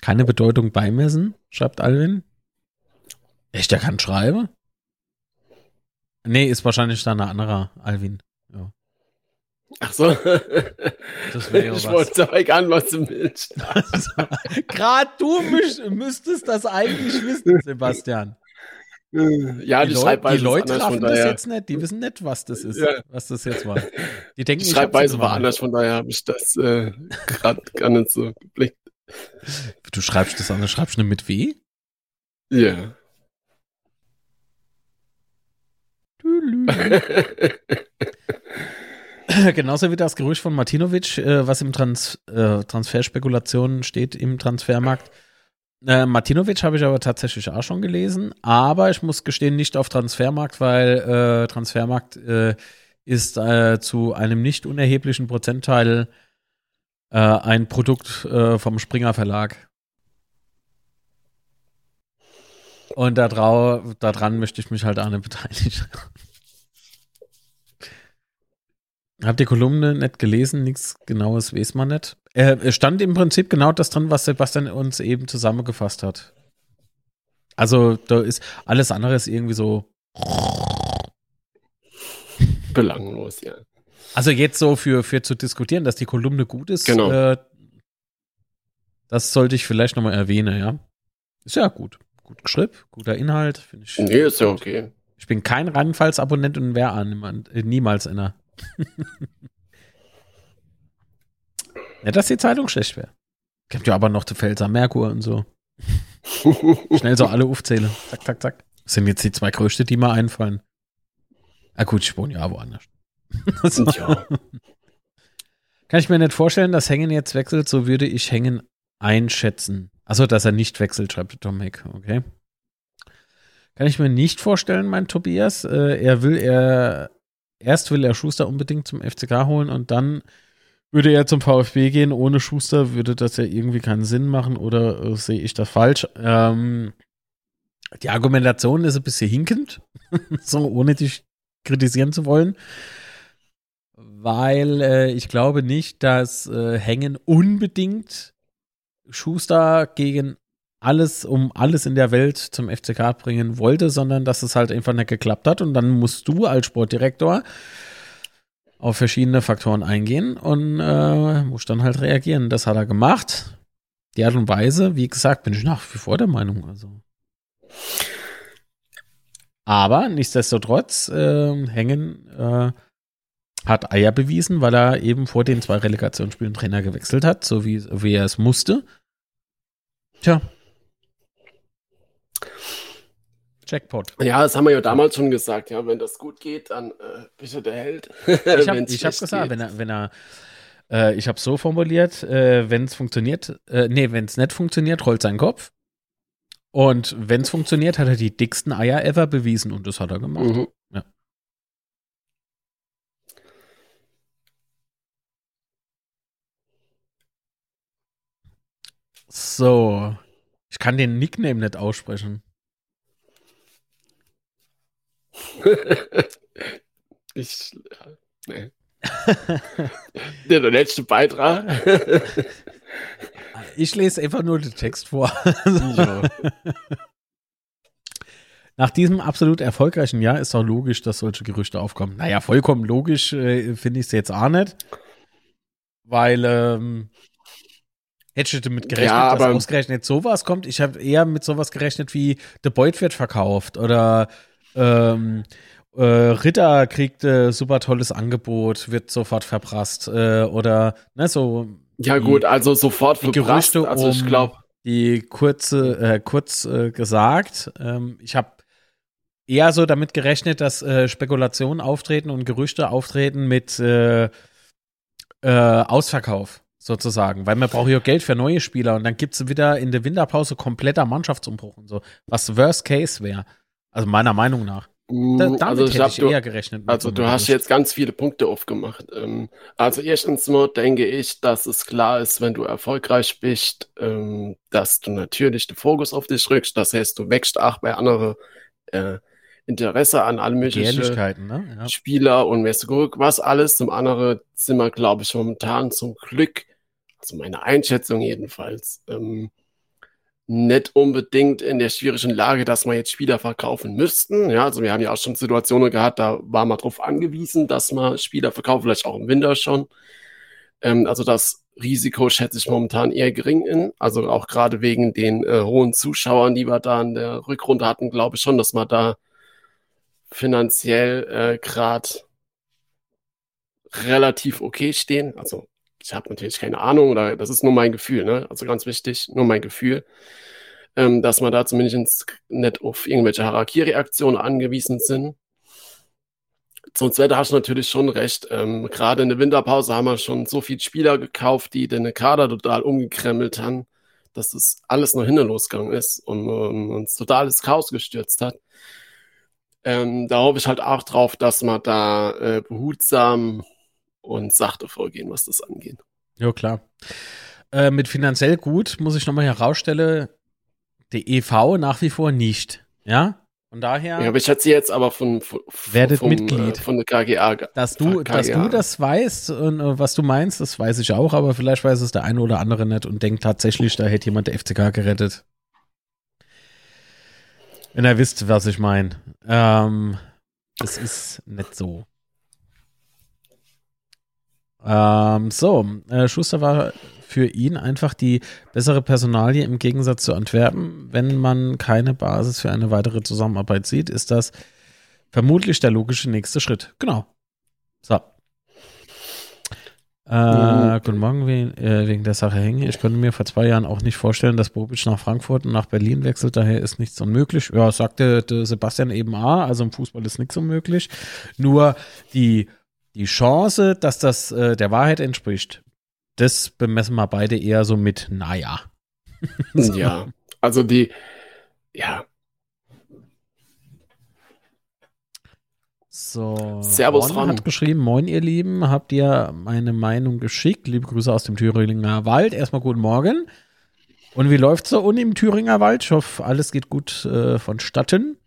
Keine Bedeutung beimessen, schreibt Alvin. Echt, der kann schreiben? Nee, ist wahrscheinlich dann ein anderer Alvin. Ach so. Das wäre ich was. wollte aber gar was im Bild. Also, Gerade du müsstest das eigentlich wissen, Sebastian. Ja, die, die, Leut, die Leute raffen das jetzt nicht, die wissen nicht, was das ist, ja. was das jetzt war. Die denken, die Schreibweise war anders, von daher habe ich das äh, gerade gar nicht so geblickt. Du schreibst das anders, schreibst du mit W? Ja. Genauso wie das Gerücht von Martinovic, äh, was im Trans äh, Transferspekulationen steht im Transfermarkt. Äh, Martinovic habe ich aber tatsächlich auch schon gelesen, aber ich muss gestehen, nicht auf Transfermarkt, weil äh, Transfermarkt äh, ist äh, zu einem nicht unerheblichen Prozentteil ein Produkt vom Springer Verlag. Und daran möchte ich mich halt auch nicht beteiligen. Hab die Kolumne nicht gelesen, nichts genaues weiß man nicht. Äh, es stand im Prinzip genau das drin, was Sebastian uns eben zusammengefasst hat. Also da ist alles andere ist irgendwie so Belanglos, ja. Also jetzt so für, für zu diskutieren, dass die Kolumne gut ist, Genau. äh, das sollte ich vielleicht nochmal erwähnen, ja. Ist ja gut. Gut geschrieben, guter Inhalt, finde ich. Nee, ist ja okay. Ich bin kein Rheinpfalz-Abonnent und wer an, niemand- äh, niemals einer. ja, dass die Zeitung schlecht wäre. Gibt ja aber noch die Pfälzer Merkur und so. Schnell so alle aufzählen. Zack, zack, zack. Das sind jetzt die zwei größten, die mir einfallen. Ah gut, ich wohne ja woanders. so. ja. Kann ich mir nicht vorstellen, dass Hängen jetzt wechselt, so würde ich Hängen einschätzen. Achso, dass er nicht wechselt, schreibt Tom Heck, okay. Kann ich mir nicht vorstellen, mein Tobias. Äh, er will er, erst will er Schuster unbedingt zum FCK holen und dann würde er zum VfB gehen. Ohne Schuster würde das ja irgendwie keinen Sinn machen oder äh, sehe ich das falsch? Ähm, die Argumentation ist ein bisschen hinkend, so ohne dich kritisieren zu wollen weil äh, ich glaube nicht, dass äh, Hängen unbedingt Schuster gegen alles, um alles in der Welt zum FCK bringen wollte, sondern dass es halt einfach nicht geklappt hat. Und dann musst du als Sportdirektor auf verschiedene Faktoren eingehen und äh, musst dann halt reagieren. Das hat er gemacht. Die Art und Weise, wie gesagt, bin ich nach wie vor der Meinung. Also. Aber nichtsdestotrotz, äh, Hängen äh, hat Eier bewiesen, weil er eben vor den zwei Relegationsspielen Trainer gewechselt hat, so wie, wie er es musste. Tja. Jackpot. ja, das haben wir ja damals schon gesagt. Ja, wenn das gut geht, dann äh, bist du der Held. Ich habe hab gesagt, wenn er, wenn er äh, ich habe so formuliert, äh, wenn es funktioniert, äh, nee, wenn es nicht funktioniert, rollt sein Kopf. Und wenn es funktioniert, hat er die dicksten Eier ever bewiesen und das hat er gemacht. Mhm. Ja. So. Ich kann den Nickname nicht aussprechen. ich, nee. der, der letzte Beitrag. Ich lese einfach nur den Text vor. ja. Nach diesem absolut erfolgreichen Jahr ist doch logisch, dass solche Gerüchte aufkommen. Naja, vollkommen logisch äh, finde ich es jetzt auch nicht. Weil, ähm, hätte ich damit gerechnet, Ja, dass ausgerechnet sowas kommt. Ich habe eher mit sowas gerechnet wie The Beut wird verkauft oder ähm, äh, Ritter kriegt äh, super tolles Angebot, wird sofort verprasst äh, oder ne, so ja, Die- gut, also sofort verprasst. Gerüchte Also ich um- glaube, die kurze, äh, kurz äh, gesagt. Ähm, ich habe eher so damit gerechnet, dass äh, Spekulationen auftreten und Gerüchte auftreten mit äh, Ausverkauf sozusagen, weil man braucht ja Geld für neue Spieler und dann gibt es wieder in der Winterpause kompletter Mannschaftsumbruch und so, was Worst Case wäre. Also meiner Meinung nach. Da, damit also ich hätte ich du, eher gerechnet. Also du hast jetzt ganz viele Punkte aufgemacht. Ähm, also erstens mal denke ich, dass es klar ist, wenn du erfolgreich bist, ähm, dass du natürlich den Fokus auf dich rückst. Das heißt, du wächst auch bei anderen äh, Interesse an alle möglichen ne? Ja. Spieler und guck, was alles. Zum anderen sind wir, glaube ich, momentan zum Glück, also meine Einschätzung jedenfalls, ähm, nicht unbedingt in der schwierigen Lage, dass wir jetzt Spieler verkaufen müssten. Ja, also wir haben ja auch schon Situationen gehabt, da war man darauf angewiesen, dass man Spieler verkaufen, vielleicht auch im Winter schon. Ähm, also das Risiko schätze ich momentan eher gering in. Also auch gerade wegen den äh, hohen Zuschauern, die wir da in der Rückrunde hatten, glaube ich schon, dass man da finanziell äh, gerade relativ okay stehen. Also ich habe natürlich keine Ahnung oder das ist nur mein Gefühl, ne? Also ganz wichtig, nur mein Gefühl, ähm, dass man da zumindest nicht auf irgendwelche Harakiri-Aktionen angewiesen sind. Zum Zweiten hast du natürlich schon recht. Ähm, Gerade in der Winterpause haben wir schon so viele Spieler gekauft, die den Kader total umgekrempelt haben, dass das alles noch hinten losgegangen ist und ähm, uns totales Chaos gestürzt hat. Ähm, da hoffe ich halt auch drauf, dass wir da äh, behutsam und sachte vorgehen, was das angeht. Ja, klar. Äh, mit finanziell gut muss ich nochmal herausstellen, der EV nach wie vor nicht. Ja? Von daher. Ja, aber ich hatte sie jetzt aber von, von werdet vom, Mitglied. Äh, von der KGA. Dass du, KGA. dass du das weißt und äh, was du meinst, das weiß ich auch, aber vielleicht weiß es der eine oder andere nicht und denkt tatsächlich, da hätte jemand der FCK gerettet. Wenn ihr wisst, was ich meine. Ähm, das ist nicht so. Ähm, so, äh, Schuster war für ihn einfach die bessere Personalie im Gegensatz zu Antwerpen. Wenn man keine Basis für eine weitere Zusammenarbeit sieht, ist das vermutlich der logische nächste Schritt. Genau. So. Äh, guten Morgen, wegen, äh, wegen der Sache hänge. Ich konnte mir vor zwei Jahren auch nicht vorstellen, dass Bobic nach Frankfurt und nach Berlin wechselt. Daher ist nichts unmöglich. Ja, sagte Sebastian eben A. Also im Fußball ist nichts unmöglich. Nur die, die Chance, dass das äh, der Wahrheit entspricht, das bemessen wir beide eher so mit, naja. so. Ja, also die, ja, So. Servus, Ron hat geschrieben, moin ihr Lieben, habt ihr meine Meinung geschickt? Liebe Grüße aus dem Thüringer Wald. Erstmal guten Morgen. Und wie läuft's so unten im Thüringer Wald? Ich hoffe, alles geht gut äh, vonstatten.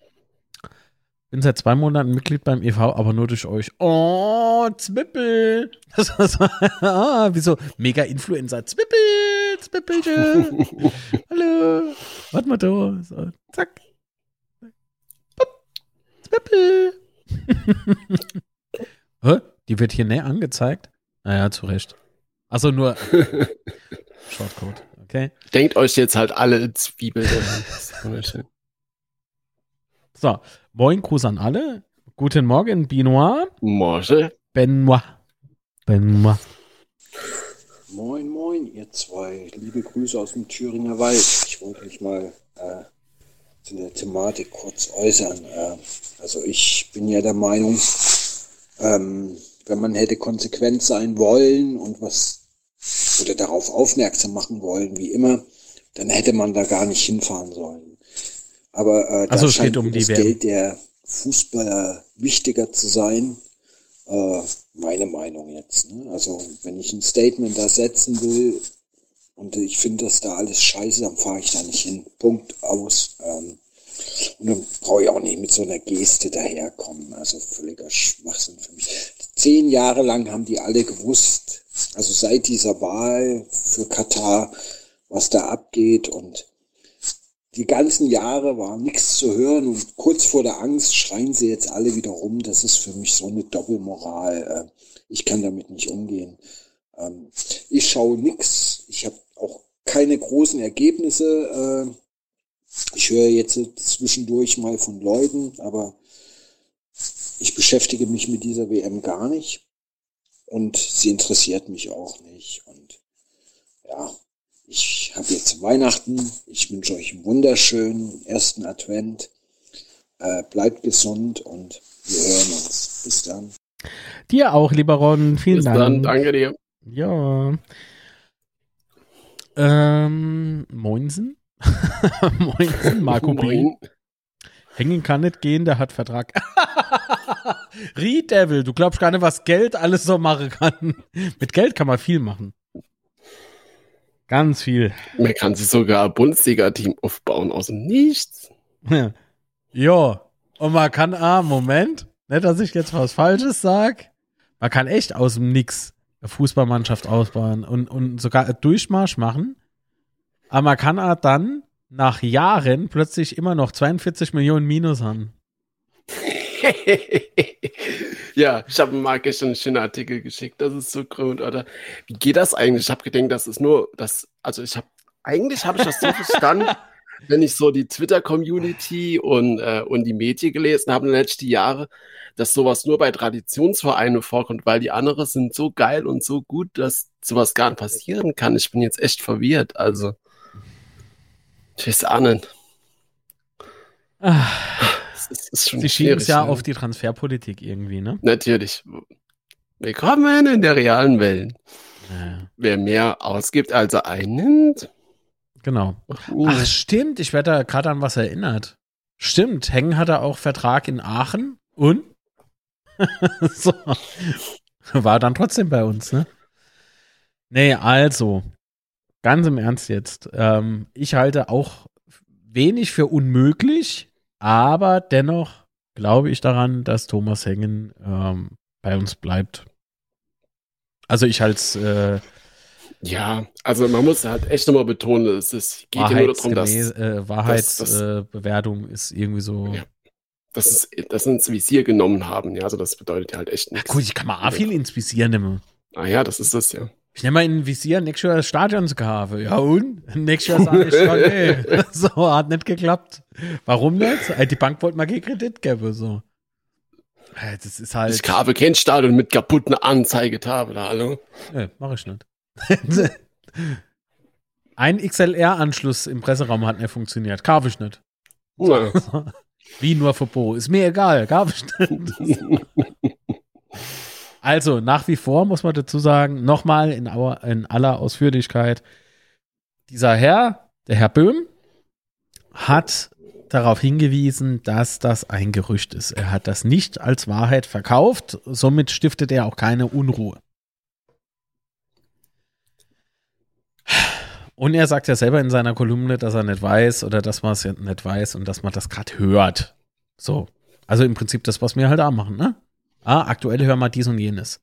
Bin seit zwei Monaten Mitglied beim EV, aber nur durch euch. Oh, Zwippel. Das war so, ah, wieso? Mega Influencer. Zwippel, Zwippelchen. Hallo. Warte mal da. So, zack. Zwippel. Hä? Die wird hier näher angezeigt? Naja, zu Recht. Achso, nur Shortcode, okay. Denkt euch jetzt halt alle Zwiebeln. So, moin, Gruß an alle. Guten Morgen, Binoir. Morgen. Benoit. Benoit. Moin, moin, ihr zwei. Liebe Grüße aus dem Thüringer Wald. Ich wollte mich mal äh, zu der Thematik kurz äußern. Äh, also ich bin ja der Meinung, ähm, wenn man hätte konsequent sein wollen und was oder darauf aufmerksam machen wollen, wie immer, dann hätte man da gar nicht hinfahren sollen. Aber äh, da also scheint um das Geld der Fußballer wichtiger zu sein. Äh, meine Meinung jetzt. Ne? Also wenn ich ein Statement da setzen will, und ich finde das da alles scheiße, dann fahre ich da nicht hin. Punkt aus. Ähm, und dann brauche ich auch nicht mit so einer Geste daherkommen. Also völliger Schwachsinn für mich. Zehn Jahre lang haben die alle gewusst, also seit dieser Wahl für Katar, was da abgeht und die ganzen Jahre war nichts zu hören und kurz vor der Angst schreien sie jetzt alle wieder rum. Das ist für mich so eine Doppelmoral. Äh, ich kann damit nicht umgehen. Ähm, ich schaue nichts. Ich habe auch keine großen Ergebnisse. Äh, ich höre jetzt zwischendurch mal von Leuten, aber ich beschäftige mich mit dieser WM gar nicht und sie interessiert mich auch nicht. Und ja, ich habe jetzt Weihnachten. Ich wünsche euch einen wunderschönen ersten Advent. Äh, bleibt gesund und wir hören uns. Bis dann. Dir auch, lieber Ron. Vielen Bis Dank. Dann, danke dir. Ja. Ähm, Moinsen? Moinsen, Marco Moin. B. Hängen kann nicht gehen, der hat Vertrag. Reed Devil, du glaubst gar nicht, was Geld alles so machen kann. Mit Geld kann man viel machen. Ganz viel. Man kann sich sogar ein Bundesliga-Team aufbauen aus dem Nichts. Ja. Und man kann, ah, Moment, nicht, dass ich jetzt was Falsches sag. Man kann echt aus dem Nix eine Fußballmannschaft ausbauen und, und sogar einen Durchmarsch machen. Aber man kann auch dann nach Jahren plötzlich immer noch 42 Millionen Minus haben. ja, ich habe Marc gestern einen schönen Artikel geschickt. Das ist so grün, oder? Wie geht das eigentlich? Ich habe gedacht, das ist nur, das, also ich habe, eigentlich habe ich das so verstanden, wenn ich so die Twitter-Community und, äh, und die Medien gelesen habe in den letzten Jahren, dass sowas nur bei Traditionsvereinen vorkommt, weil die anderen sind so geil und so gut, dass sowas gar nicht passieren kann. Ich bin jetzt echt verwirrt. Also, ich weiß auch nicht. Ah. Sie schieben es ja ne? auf die Transferpolitik irgendwie, ne? Natürlich. Willkommen in der realen Welt. Ja. Wer mehr ausgibt, als er einnimmt. Genau. Uh. Ach, stimmt. Ich werde da gerade an was erinnert. Stimmt. Hengen hatte auch Vertrag in Aachen und so. War dann trotzdem bei uns, ne? Nee, also. Ganz im Ernst jetzt. Ähm, ich halte auch wenig für unmöglich, Aber dennoch glaube ich daran, dass Thomas Hengen ähm, bei uns bleibt. Also ich als äh, Ja, also man muss halt echt nochmal betonen, es ist, geht ja nur darum, dass, äh, das- Wahrheitsbewertung ist irgendwie so. Ja. dass, es, dass sie ins Visier genommen haben. Ja, also das bedeutet ja halt echt Na nichts. gut, ich kann mal auch viel ins Visier nehmen. Ah ja, das ist das ja. Ich nehme mal in Visier, nächstes Jahr das Stadion zu kaufen. Ja und? Nächstes Jahr sage ich, ja, nee. So, hat nicht geklappt. Warum nicht? Äh, Die Bank wollte mal keinen Kredit geben, so. Äh, Das ist halt. Ich habe kein Stadion mit kaputten Anzeigetafel, hallo? Nee, mach ich nicht. Ein XLR-Anschluss im Presseraum hat nicht funktioniert. Kaufe ich nicht. Ja. Wie nur Verbot. Ist mir egal. Kaufe ich nicht. Also, nach wie vor muss man dazu sagen, nochmal in, in aller Ausführlichkeit, dieser Herr, der Herr Böhm, hat darauf hingewiesen, dass das ein Gerücht ist. Er hat das nicht als Wahrheit verkauft, somit stiftet er auch keine Unruhe. Und er sagt ja selber in seiner Kolumne, dass er nicht weiß oder dass man es nicht weiß und dass man das gerade hört. So. Also im Prinzip das, was wir halt auch machen, ne? Ah, aktuell hören wir dies und jenes.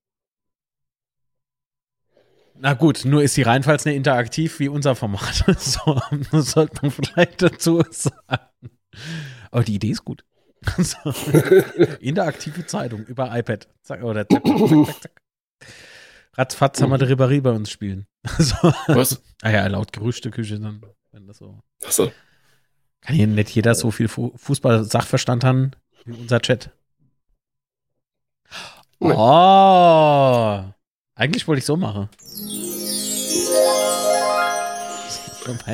Na gut, nur ist die reinfalls nicht interaktiv wie unser Format. So, das sollte man vielleicht dazu sagen. Aber die Idee ist gut. So, interaktive Zeitung über iPad. Zack, oder zack, zack, zack, zack. Ratzfatz haben wir die Ribéry bei uns spielen. So. Was? Ah ja, laut Gerüchteküche dann, wenn das so. Achso. Kann hier nicht jeder so viel Fu Fußball-Sachverstand haben wie unser Chat. Oh! Eigentlich wollte ich so machen.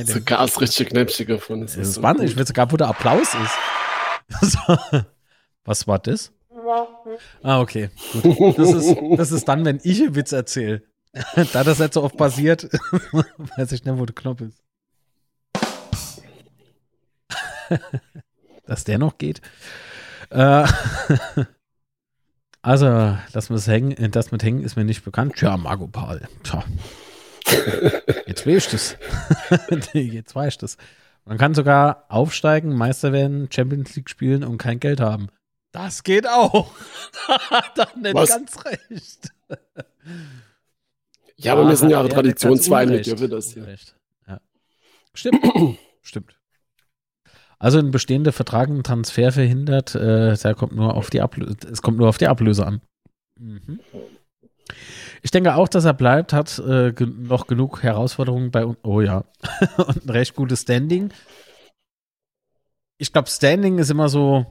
Sogar das richtige Knäppchen gefunden. Das Das ist ist so spannend. Ich will sogar, wo der Applaus ist. Was war das? Ah, okay. Gut. Das ist, das ist dann, wenn ich einen Witz erzähle. Da das nicht so oft passiert, weiß ich nicht, wo der Knopf ist. Dass der noch geht. Äh, also, das mit Hängen, das mit Hängen ist mir nicht bekannt. Tja, Margot Paul. Tja. Jetzt weiß ich das. Jetzt weiß ich das. Man kann sogar aufsteigen, Meister werden, Champions League spielen und kein Geld haben. Das geht auch. da hat er nicht Was? ganz recht. Ja, aber wir sind ja er Traditionsverein, wir dürfen das hier. Ja. Stimmt. Stimmt. Also ein bestehender Vertrag, ein Transfer verhindert, äh, da kommt nur auf die Ablöse, es kommt nur auf die Ablöse an. Mhm. Ich denke auch, dass er bleibt, hat äh, ge noch genug Herausforderungen bei uns. Oh ja. Und ein recht gutes Standing. Ich glaube, Standing ist immer so,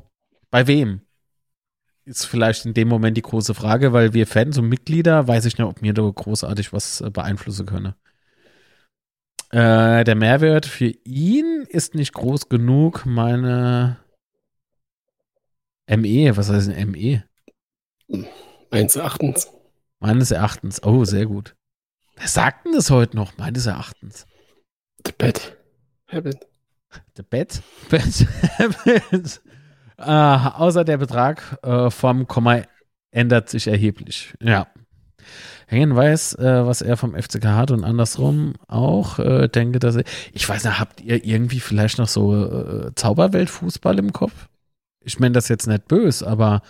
bei wem? Ist vielleicht in dem Moment die große Frage, weil wir Fans und Mitglieder, weiß ich nicht, ob mir da großartig was äh, beeinflussen könne. Äh, der Mehrwert für ihn ist nicht groß genug. Meine ME, was heißt denn ME? Meines Erachtens. Meines Erachtens. Oh, sehr gut. Wer sagt denn das heute noch? Meines Erachtens. The Bad Habit. The Bet? Bet. Bet. äh, außer der Betrag äh, vom Komma ändert sich erheblich. Ja. Hengen weiß, äh, was er vom FCK hat und andersrum auch. Äh, denke, dass er, ich weiß nicht, habt ihr irgendwie vielleicht noch so äh, Zauberweltfußball im Kopf? Ich meine das jetzt nicht böse, aber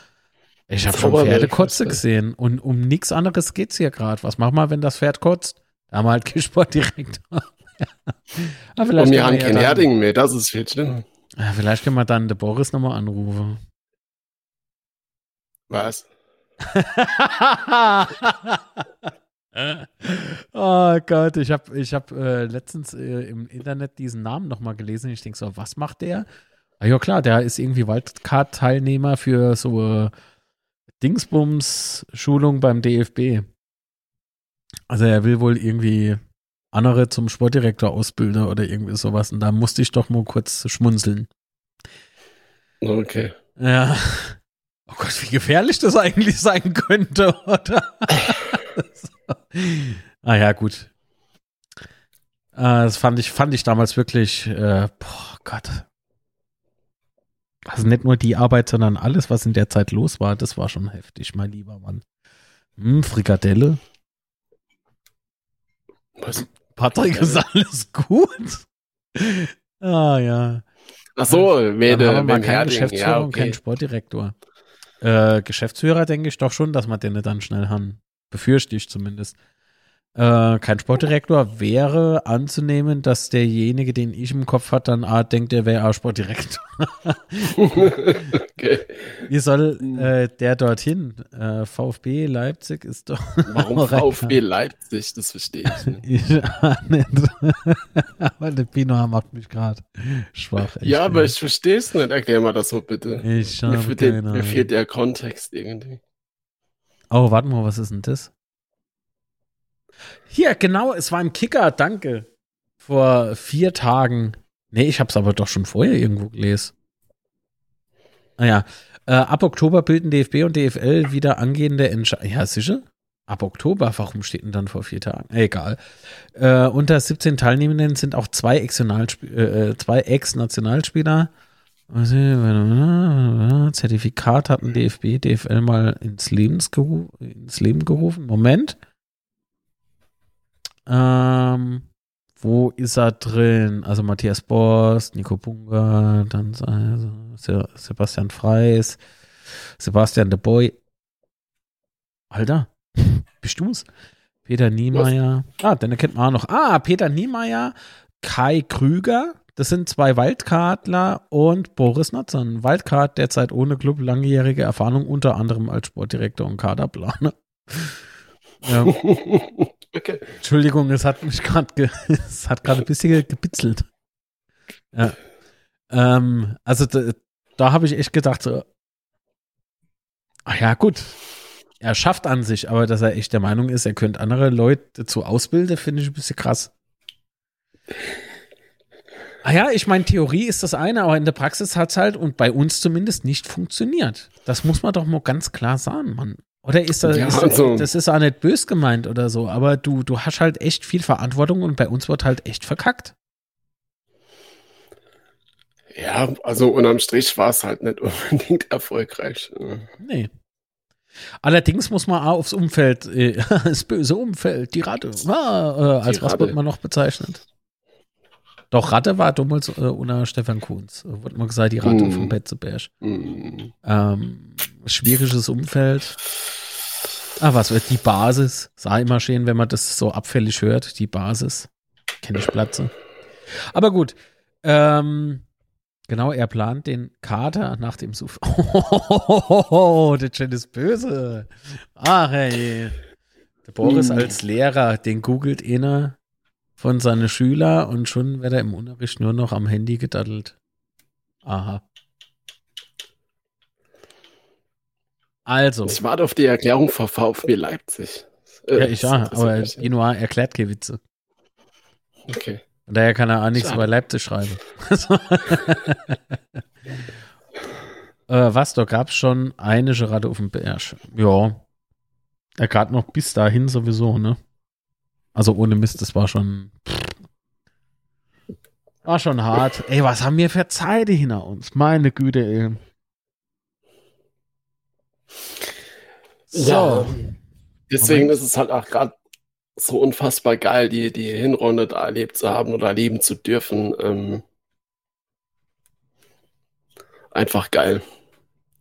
ich habe schon Pferdekotze Zauberweltfußball. gesehen und um nichts anderes geht's hier gerade. Was machen wir, wenn das Pferd kotzt? Da haben wir halt Sportdirektor. Aber vielleicht Und wir können haben ja kein Herding mehr, das ist viel schlimm. ja, vielleicht können wir dann den Boris nochmal anrufen. Was? oh Gott, ich habe ich hab, äh, letztens äh, im Internet diesen Namen nochmal gelesen. Ich denke so, was macht der? Ah, ja klar, der ist irgendwie Wildcard-Teilnehmer für so äh, Dingsbums-Schulung beim DFB. Also er will wohl irgendwie andere zum Sportdirektor ausbilden oder irgendwie sowas. Und da musste ich doch mal kurz schmunzeln. Okay. Ja. Oh Gott, wie gefährlich das eigentlich sein könnte, oder? ah ja, gut. Äh, das fand ich, fand ich damals wirklich, äh, boah Gott. Also nicht nur die Arbeit, sondern alles, was in der Zeit los war, das war schon heftig, mein lieber Mann. Hm, Frikadelle. Was? Patrick, ist alles gut? ah ja. Ach so, Dann Mede, haben wir mal keinen Geschäftsführer ja, und keinen okay. Sportdirektor. Äh, Geschäftsführer denke ich doch schon, dass man den dann schnell haben. Befürchte ich zumindest. Äh, kein Sportdirektor wäre anzunehmen, dass derjenige, den ich im Kopf hat, dann ah, denkt, er wäre auch Sportdirektor. okay. Wie soll äh, der dorthin? Äh, VfB Leipzig ist doch. Warum VfB Leipzig? Das verstehe ich nicht. Aber der Pino macht mich gerade schwach. Ja, aber ich verstehe es nicht. Erklär mal das so bitte. Ich Mir fehlt, der, mir fehlt der Kontext irgendwie. Oh, warte mal, was ist denn das? Hier, genau, es war im Kicker, danke. Vor vier Tagen. Nee, ich hab's aber doch schon vorher irgendwo gelesen. Naja, äh, ab Oktober bilden DFB und DFL wieder angehende Entscheidungen. Ja, sicher? Ab Oktober, warum steht denn dann vor vier Tagen? Egal. Äh, unter 17 Teilnehmenden sind auch zwei äh, äh, Ex-Nationalspieler. Zertifikat hatten DFB, DFL mal ins, ins Leben gerufen. Moment. Ähm, wo ist er drin? Also Matthias Borst, Nico Bunga, dann also Se- Sebastian Freis, Sebastian de Boy. Alter, bist du's? Peter Niemeyer. Ah, den kennt man auch noch. Ah, Peter Niemeyer, Kai Krüger. Das sind zwei Waldkartler und Boris Natzern. Waldkart derzeit ohne Club, langjährige Erfahrung, unter anderem als Sportdirektor und Kaderplaner. Ja, okay. Entschuldigung, es hat mich gerade es hat gerade ein bisschen gebitzelt. Ja. Ähm, also da, da habe ich echt gedacht, so, ach ja, gut. Er schafft an sich, aber dass er echt der Meinung ist, er könnte andere Leute dazu ausbilden, finde ich ein bisschen krass. Ah ja, ich meine, Theorie ist das eine, aber in der Praxis hat es halt und bei uns zumindest nicht funktioniert. Das muss man doch mal ganz klar sagen, Mann. Oder ist das, Ja, ist, also- das ist auch nicht bös gemeint oder so, aber du, du hast halt echt viel Verantwortung und bei uns wird halt echt verkackt. Ja, also unterm Strich war es halt nicht unbedingt erfolgreich. Nee. Allerdings muss man auch aufs Umfeld, äh, das böse Umfeld, die Ratte, ah, äh, als Die was Ratte. wird man noch bezeichnet? Doch, Ratte war damals äh, unter Stefan Kunz. Äh, Wurde mal gesagt, die Ratte Mhm. von Betzeberg. Hm. Ähm, schwieriges Umfeld. Ah, was wird die Basis? Sah immer schön, wenn man das so abfällig hört. Die Basis. Kenne ich Platze. Aber gut. Ähm, genau, er plant den Kater nach dem Suff. Oh, der Chat ist böse. Ach, hey. Der Boris Hm. als Lehrer, den googelt einer von seinen Schüler und schon wird er im Unterricht nur noch am Handy gedaddelt. Aha. Also, Ich warte auf die Erklärung von VfB Leipzig. Äh, ja, ich ja, aber. Benoit erklärt keine Witze. Okay. Und daher kann er auch nichts Schade. über Leipzig schreiben. äh, was, da gab es schon eine Gerade auf dem Berg. Ja. Er gerade noch bis dahin sowieso, ne? Also ohne Mist, das war schon. War schon hart. Ey, was haben wir für Zeiten hinter uns? Meine Güte, ey. So. Ja. Deswegen Moment. ist es halt auch gerade so unfassbar geil, die, die Hinrunde da erlebt zu haben oder erleben zu dürfen. Ähm, einfach geil.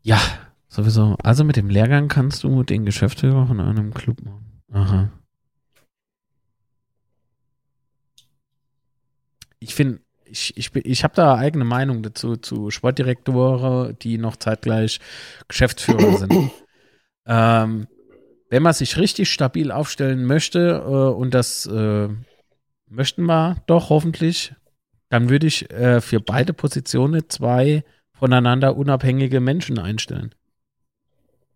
Ja, sowieso. Also mit dem Lehrgang kannst du den Geschäftsführer von einem Club machen. Aha. Ich finde, ich, ich, ich habe da eigene Meinung dazu, zu Sportdirektoren, die noch zeitgleich Geschäftsführer sind. ähm, wenn man sich richtig stabil aufstellen möchte, äh, und das äh, möchten wir doch hoffentlich, dann würde ich äh, für beide Positionen zwei voneinander unabhängige Menschen einstellen.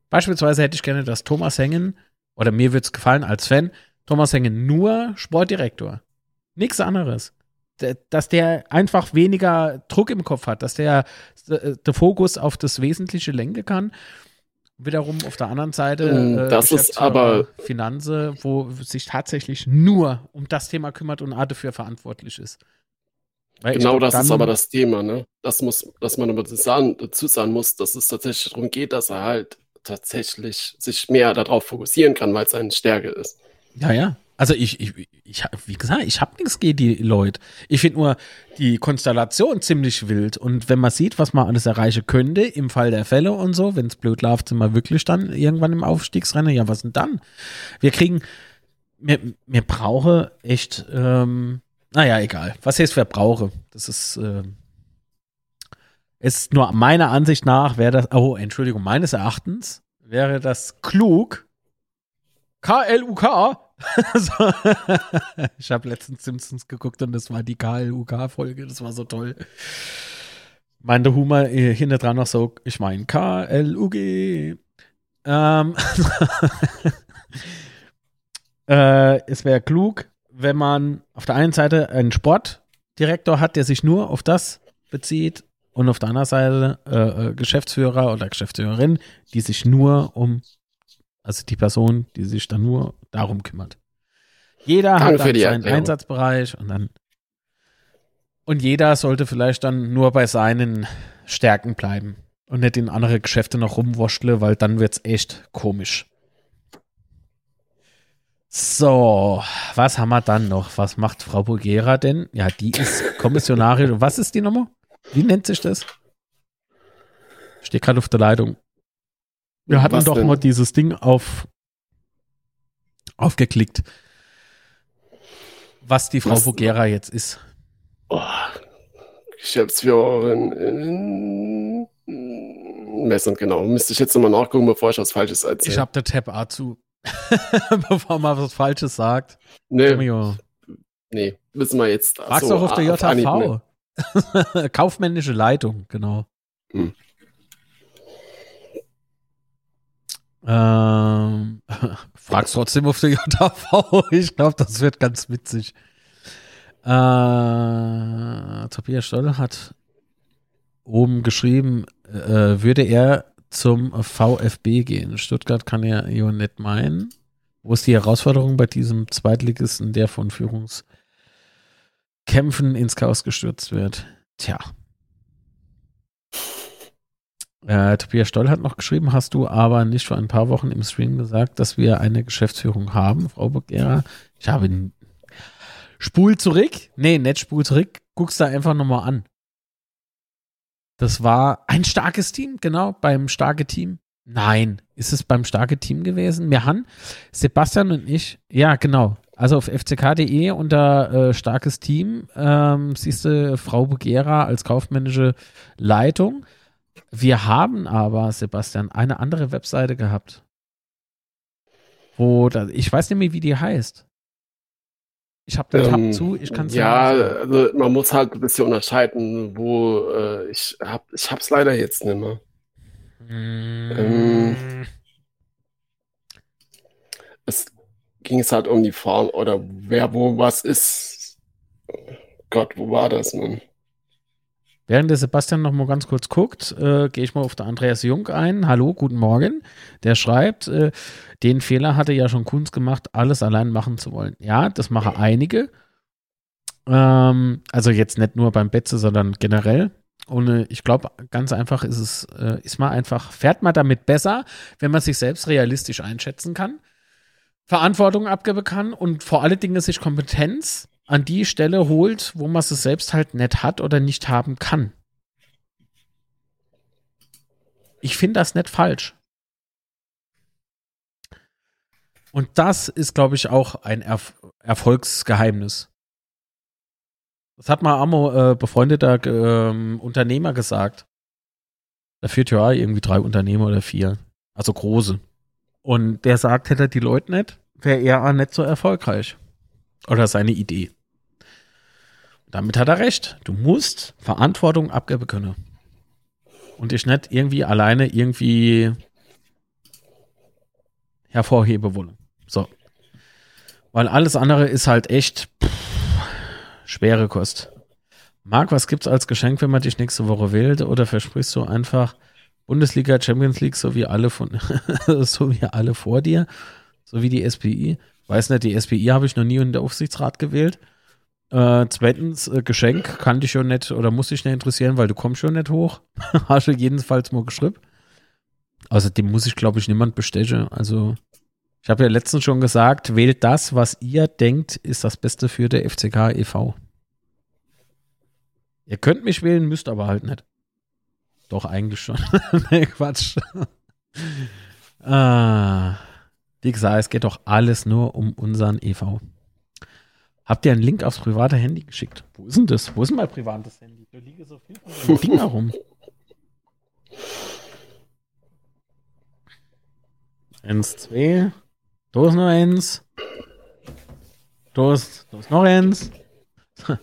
Beispielsweise hätte ich gerne, dass Thomas Hengen, oder mir würde es gefallen als Fan, Thomas Hengen nur Sportdirektor. Nichts anderes. Dass der einfach weniger Druck im Kopf hat, dass der äh, der Fokus auf das Wesentliche lenken kann. Wiederum auf der anderen Seite Mm, äh, das ist aber- Finanze, wo sich tatsächlich nur um das Thema kümmert und A dafür verantwortlich ist. Weil Genau das ist aber das Thema, ne? Das muss, dass man aber dazu sagen, dazu sagen muss, dass es tatsächlich darum geht, dass er halt tatsächlich sich mehr darauf fokussieren kann, weil es seine Stärke ist. Ja, ja. Also ich, ich, ich wie gesagt, ich habe nichts gegen die Leute. Ich finde nur die Konstellation ziemlich wild. Und wenn man sieht, was man alles erreichen könnte, im Fall der Fälle und so, wenn es blöd läuft, sind wir wirklich dann irgendwann im Aufstiegsrennen. Ja, was denn dann? Wir kriegen, wir, wir brauchen echt, ähm, naja, egal. Was heißt, wir brauchen? Das ist, äh, ist nur meiner Ansicht nach, wäre das, oh, Entschuldigung, meines Erachtens wäre das klug, K-L-U-K, so. ich habe letztens Simpsons geguckt und das war die KLUK-Folge, das war so toll. Meinte Humor äh, hinter dran noch so, ich meine K-L-U-G. Ähm, äh, es wäre klug, wenn man auf der einen Seite einen Sportdirektor hat, der sich nur auf das bezieht und auf der anderen Seite äh, äh Geschäftsführer oder Geschäftsführerin, die sich nur um, also die Person, die sich dann nur darum kümmert. Jeder Danke hat dann seinen Erklärung. Einsatzbereich und dann und jeder sollte vielleicht dann nur bei seinen Stärken bleiben und nicht in andere Geschäfte noch rumwurschtle, weil dann wird's echt komisch. So, was haben wir dann noch? Was macht Frau Bulgera denn? Ja, die ist Kommissionarin. Was ist die Nummer? Wie nennt sich das? Steht gerade auf der Leitung. Wir hatten was doch denn? mal dieses Ding auf aufgeklickt, was die Frau was? Bulgera jetzt ist. Oh, Geschäftsführerin in Messern, genau. Müsste ich jetzt nochmal nachgucken, bevor ich was Falsches erzähle. Ich habe der Tab A zu. Bevor man was Falsches sagt. Nee. Nee, müssen wir jetzt. Fragst so, doch auf der JV. Ne? Kaufmännische Leitung, genau. Hm. Ähm, fragst trotzdem auf der JV. Ich glaube, das wird ganz witzig. Äh, Tobias Stoll hat oben geschrieben, äh, würde er zum VfB gehen. Stuttgart kann ja nicht meinen. Wo ist die Herausforderung bei diesem Zweitligisten, der von Führungskämpfen ins Chaos gestürzt wird? Tja. Äh, Tobias Stoll hat noch geschrieben, hast du aber nicht vor ein paar Wochen im Stream gesagt, dass wir eine Geschäftsführung haben, Frau Burgera? Ich habe Spul zurück. Nee, nicht Spul zurück. Guck's da einfach nochmal an. Das war ein starkes Team, genau, beim starke Team. Nein, ist es beim starke Team gewesen? Wir haben Sebastian und ich, ja, genau. Also auf fck.de unter äh, starkes Team ähm, siehst du Frau Bugera als kaufmännische Leitung. Wir haben aber, Sebastian, eine andere Webseite gehabt. Wo, da, ich weiß nicht mehr, wie die heißt. Ich habe den ähm, Tab zu, ich kann es Ja, also man muss halt ein bisschen unterscheiden, wo äh, ich habe ich hab's leider jetzt nicht mehr. Mm. Ähm, es ging es halt um die Form oder wer wo was ist. Gott, wo war das, Mann? Während der Sebastian noch mal ganz kurz guckt, äh, gehe ich mal auf der Andreas Jung ein. Hallo, guten Morgen. Der schreibt, äh, den Fehler hatte ja schon Kunst gemacht, alles allein machen zu wollen. Ja, das machen einige. Ähm, also jetzt nicht nur beim Betze, sondern generell. Und äh, ich glaube, ganz einfach ist es, äh, ist man einfach, fährt man damit besser, wenn man sich selbst realistisch einschätzen kann, Verantwortung abgeben kann und vor allen Dingen sich Kompetenz an die Stelle holt, wo man es selbst halt nicht hat oder nicht haben kann. Ich finde das nicht falsch. Und das ist, glaube ich, auch ein Erf Erfolgsgeheimnis. Das hat mal Amo, äh, befreundeter äh, Unternehmer gesagt. Da führt ja irgendwie drei Unternehmer oder vier. Also große. Und der sagt, hätte er die Leute nicht, wäre er nicht so erfolgreich. Oder seine Idee. Damit hat er recht. Du musst Verantwortung abgeben können. Und dich nicht irgendwie alleine irgendwie hervorheben wollen. So. Weil alles andere ist halt echt pff, schwere Kost. Marc, was gibt's als Geschenk, wenn man dich nächste Woche wählt? Oder versprichst du einfach Bundesliga, Champions League, so wie alle von, so wie alle vor dir? So wie die SPI? Weiß nicht, die SPI habe ich noch nie in der Aufsichtsrat gewählt. Äh, zweitens, äh, Geschenk kann dich schon nicht oder muss dich nicht interessieren, weil du kommst schon nicht hoch. Hast du jedenfalls mal geschrieben. Außerdem muss ich, glaube ich, niemand bestechen. Also Ich habe ja letztens schon gesagt, wählt das, was ihr denkt, ist das Beste für der FCK e.V. Ihr könnt mich wählen, müsst aber halt nicht. Doch, eigentlich schon. nee, Quatsch. ah, wie gesagt, es geht doch alles nur um unseren e.V. Habt ihr einen Link aufs private Handy geschickt? Wo ist denn das? Wo ist denn mein privates Handy? Da liege so viel von dem Ding herum. Eins, zwei. Da ist noch eins. Da ist, da ist noch eins.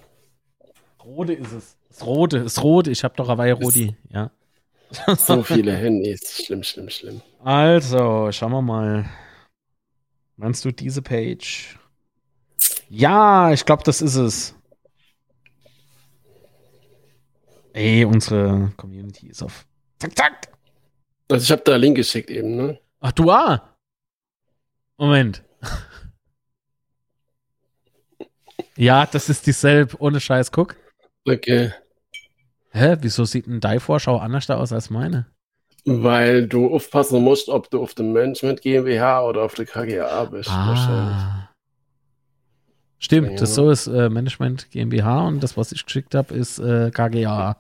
Rote ist es. Das Rote, das Rote. Ich habe doch Hawaii Rodi. Ja. So viele Handys. Schlimm, schlimm, schlimm. Also, schauen wir mal. Meinst du diese Page? Ja, ich glaube, das ist es. Ey, unsere Community ist auf. Zack, zack. Also ich habe da einen Link geschickt eben, ne? Ach, du ah. Moment. Ja, das ist dieselbe, ohne Scheiß, guck. Okay. Hä, wieso sieht denn deine Vorschau anders da aus als meine? Weil du aufpassen musst, ob du auf dem Management GmbH oder auf der KGA bist. wahrscheinlich. Ah. Stimmt, das so ist äh, Management GmbH und das, was ich geschickt habe, ist äh, KGA.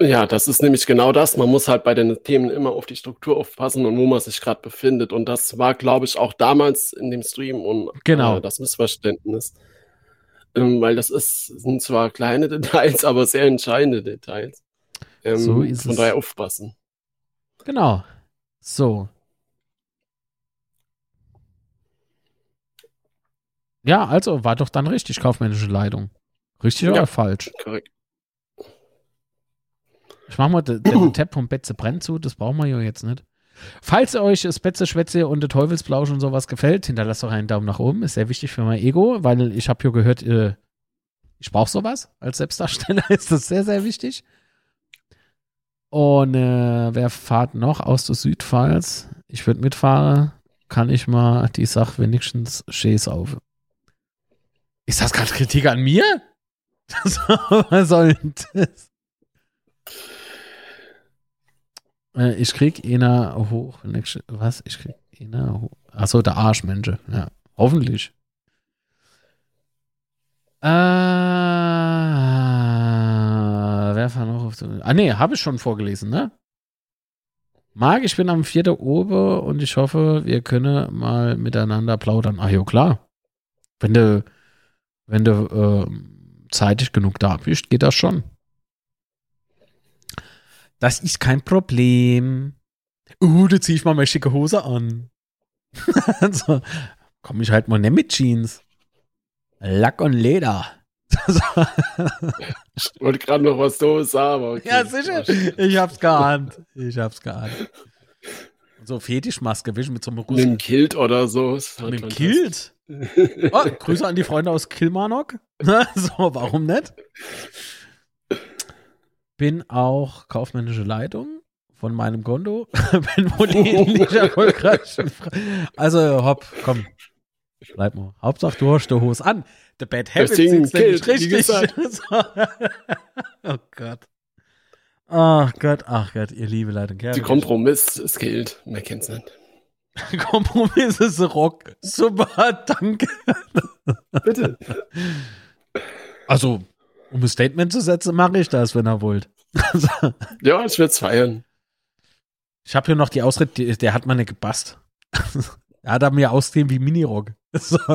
Ja, das ist nämlich genau das. Man muss halt bei den Themen immer auf die Struktur aufpassen und wo man sich gerade befindet. Und das war, glaube ich, auch damals in dem Stream und Genau. äh, das Missverständnis. Ähm, weil das ist, sind zwar kleine Details, aber sehr entscheidende Details. Ähm, So ist von es. daher aufpassen. Genau. So. Ja, also war doch dann richtig kaufmännische Leitung. Richtig Ja. oder falsch? Korrekt. Ich mach mal den, den Tab vom Betze brennt zu, das brauchen wir ja jetzt nicht. Falls euch das Betze, Schwätze und der Teufelsblausch und sowas gefällt, hinterlasst doch einen Daumen nach oben. Ist sehr wichtig für mein Ego, weil ich habe ja gehört, äh, ich brauche sowas. Als Selbstdarsteller ist das sehr, sehr wichtig. Und äh, wer fahrt noch aus der Südpfalz? Ich würde mitfahren. Kann ich mal die Sache wenigstens schäß auf. Ist das gerade Kritik an mir? Was soll das? Äh, ich krieg einer hoch. Was? Ich krieg einer hoch. Achso, der Arschmensch. Ja, hoffentlich. Äh, wer war noch auf der. Ah, nee, habe ich schon vorgelesen, ne? Marc, ich bin am 4. Ober und ich hoffe, wir können mal miteinander plaudern. Ah, ja, klar. Wenn du, wenn du äh, zeitig genug da bist, geht das schon. Das ist kein Problem. Uh, da zieh ich mal meine schicke Hose an. so, komm ich halt mal nicht mit Jeans. Lack und Leder. Ich wollte gerade noch was Doofes sagen, aber okay. ja, sicher. Ich hab's geahnt. Ich hab's geahnt. So Fetischmaske, wisch mit so einem Mit Russen. einem Kilt oder so. Mit dem fantastisch. Kilt? Oh, Grüße an die Freunde aus Kilmarnock. so, warum nicht? Bin auch kaufmännische Leitung von meinem Konto. Bin wohl ähnlich erfolgreich. Also, hopp, komm. Bleib mal. Hauptsache, du hast die Hose an. The Bad Habits ist nämlich richtig. oh Gott. Ach Gott, ach Gott, ihr liebe Leitung. Die Kompromiss ist Kilt. Mehr kennt's nicht. Kompromiss ist Rock. Super, danke. Bitte. Also, um ein Statement zu setzen, mache ich das, wenn ihr wollt. Also, Ja, ich will's feiern. ich habe hier noch die Ausrede, die, der hat meine gepasst. er hat mir ausgesehen wie Minirock. So.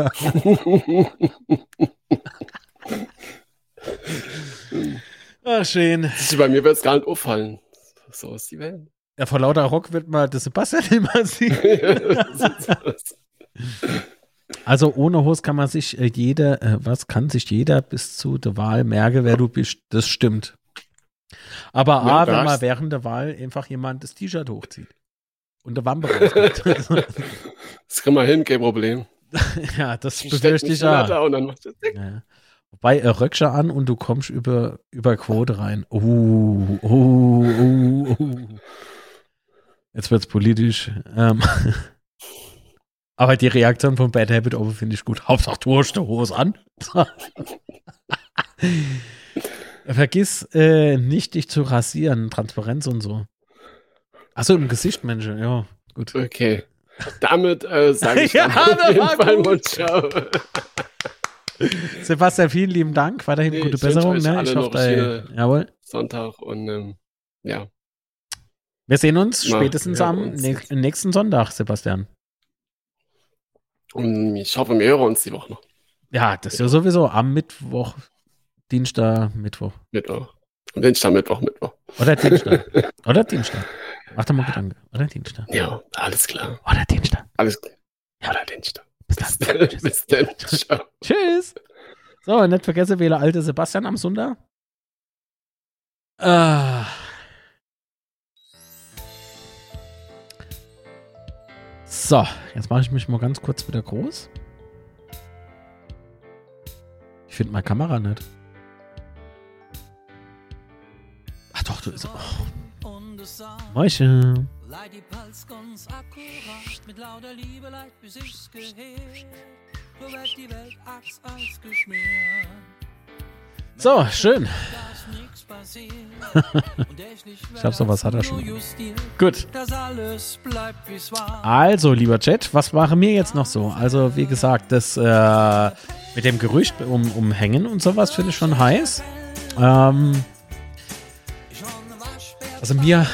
Ach, schön. Bei mir wird's gar nicht auffallen. So ist die Welt. Ja, vor lauter Rock wird mal der Sebastian immer sehen. Also ohne Hose kann man sich äh, jeder, äh, was kann sich jeder bis zu der Wahl merken, wer du bist. Das stimmt. Aber Ja, A, wenn das- man während der Wahl einfach jemand das T-Shirt hochzieht und der Wampe. Das kann man hin, kein Problem. ja, das befürchte ich ja. da und dann macht das ja. Wobei äh, Röckscher an und du kommst über, über Quote rein. Uh, uh, uh, uh. Jetzt wird's politisch. Ähm. Aber die Reaktion von Bad Habit Over finde ich gut. Hauptsache du hast die Hose an. Vergiss äh, nicht, dich zu rasieren. Transparenz und so. Achso, im Gesicht, Mensch. Ja, gut. Okay. Damit äh, sage ich Ja, dann auf jeden Fall ciao. Sebastian, vielen lieben Dank. Weiterhin Nee, gute Besserung. Ne? Ich hoffe, da, jawohl. Sonntag und ähm, ja, Wir sehen uns Na, spätestens am hören uns. näch- nächsten Sonntag, Sebastian. und ich hoffe, wir hören uns die Woche noch. Ja, das ist ja sowieso am Mittwoch, Dienstag, Mittwoch. Mittwoch. Stand Mittwoch, Mittwoch. Oder Dienstag. Oder Dienstag. Mach doch mal Gedanke. Oder Dienstag. Ja, alles klar. Oder Dienstag. Alles klar. Ja, oder den Stand. Bis dann. Bis dann. Ciao. Tschüss. So, und nicht vergesse, wähle alte Sebastian am Sonntag. Ah. So, jetzt mache ich mich mal ganz kurz wieder groß. Ich finde meine Kamera nicht. Ach doch, du ist. Oh. Mäuschen. So schön. Ich glaub, sowas hat er schon. Gut. Also, lieber Chat, was war mir jetzt noch so? Also, wie gesagt, das äh, mit dem Gerücht um, umhängen und sowas finde ich schon heiß. Ähm, also mir,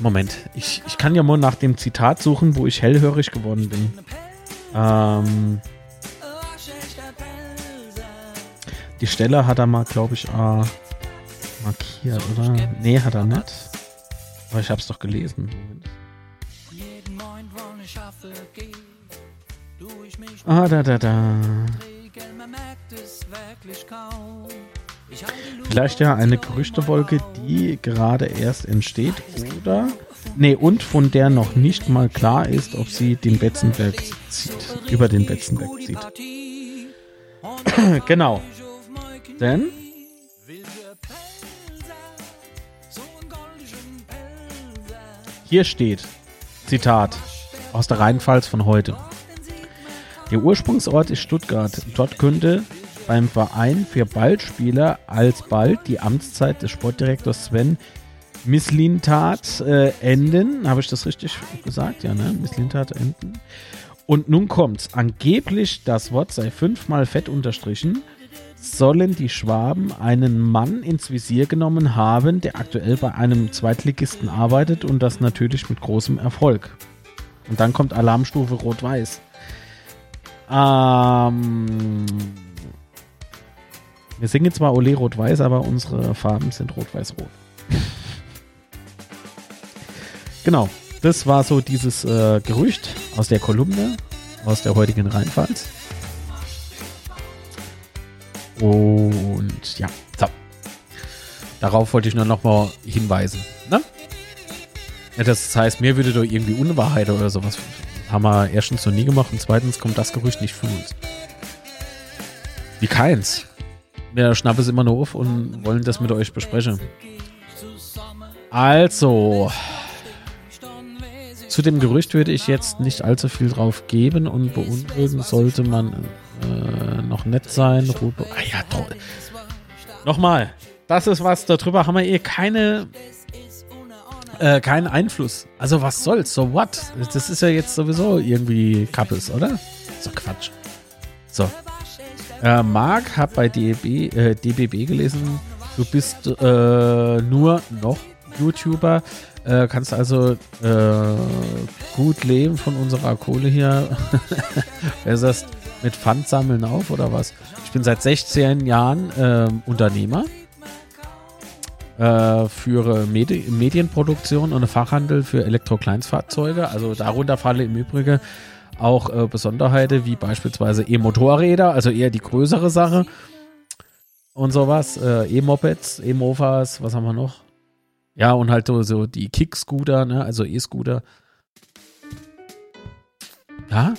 Moment, ich, ich kann ja mal nach dem Zitat suchen, wo ich hellhörig geworden bin. Ähm, die Stelle hat er mal, glaube ich, äh, markiert, oder? Nee, hat er nicht. Aber ich habe es doch gelesen. Ah, da, da, da. Vielleicht ja eine Gerüchtewolke, die gerade erst entsteht, oder? Nee, und von der noch nicht mal klar ist, ob sie den Betzenberg zieht, über den Betzenberg zieht. Genau. Denn hier steht, Zitat, aus der Rheinpfalz von heute. Der Ursprungsort ist Stuttgart. Dort könnte beim Verein für Ballspieler alsbald die Amtszeit des Sportdirektors Sven Misslintat äh, enden. Habe ich das richtig gesagt? Ja, ne? Misslintat enden. Und nun kommt's. Angeblich, das Wort sei fünfmal fett unterstrichen, sollen die Schwaben einen Mann ins Visier genommen haben, der aktuell bei einem Zweitligisten arbeitet und das natürlich mit großem Erfolg. Und dann kommt Alarmstufe Rot-Weiß. Ähm, wir singen zwar Ole Rot-Weiß, aber unsere Farben sind Rot-Weiß-Rot. genau, das war so dieses äh, Gerücht aus der Kolumne, aus der heutigen Rheinpfalz. Und ja, so. Darauf wollte ich nur noch mal hinweisen. Ne? Ja, das heißt, mir würde doch irgendwie Unwahrheit oder sowas. Haben wir erstens noch nie gemacht und zweitens kommt das Gerücht nicht von uns. Wie keins. Wir schnappen es immer nur auf und wollen das mit euch besprechen. Also, zu dem Gerücht würde ich jetzt nicht allzu viel drauf geben und beunruhigen sollte man äh, noch nett sein. Ruhe, ja, toll. Nochmal, das ist was, darüber haben wir eh keine, äh, keinen Einfluss. Also was soll's, so what? Das ist ja jetzt sowieso irgendwie Kappes, oder? So Quatsch. So. Äh, Marc hat bei DB, äh, DBB gelesen, du bist äh, nur noch YouTuber, äh, kannst also äh, gut leben von unserer Kohle hier. Wer das mit Pfand sammeln auf oder was? Ich bin seit 16 Jahren ähm, Unternehmer. Äh, führe Medi Medienproduktion und Fachhandel für Elektrokleinstfahrzeuge. Also darunter falle im Übrigen auch äh, Besonderheiten wie beispielsweise E-Motorräder, also eher die größere Sache und sowas. Äh, E-Mopeds, E-Mofas, was haben wir noch? Ja, und halt so, so die Kick-Scooter, ne? also E-Scooter. Ja.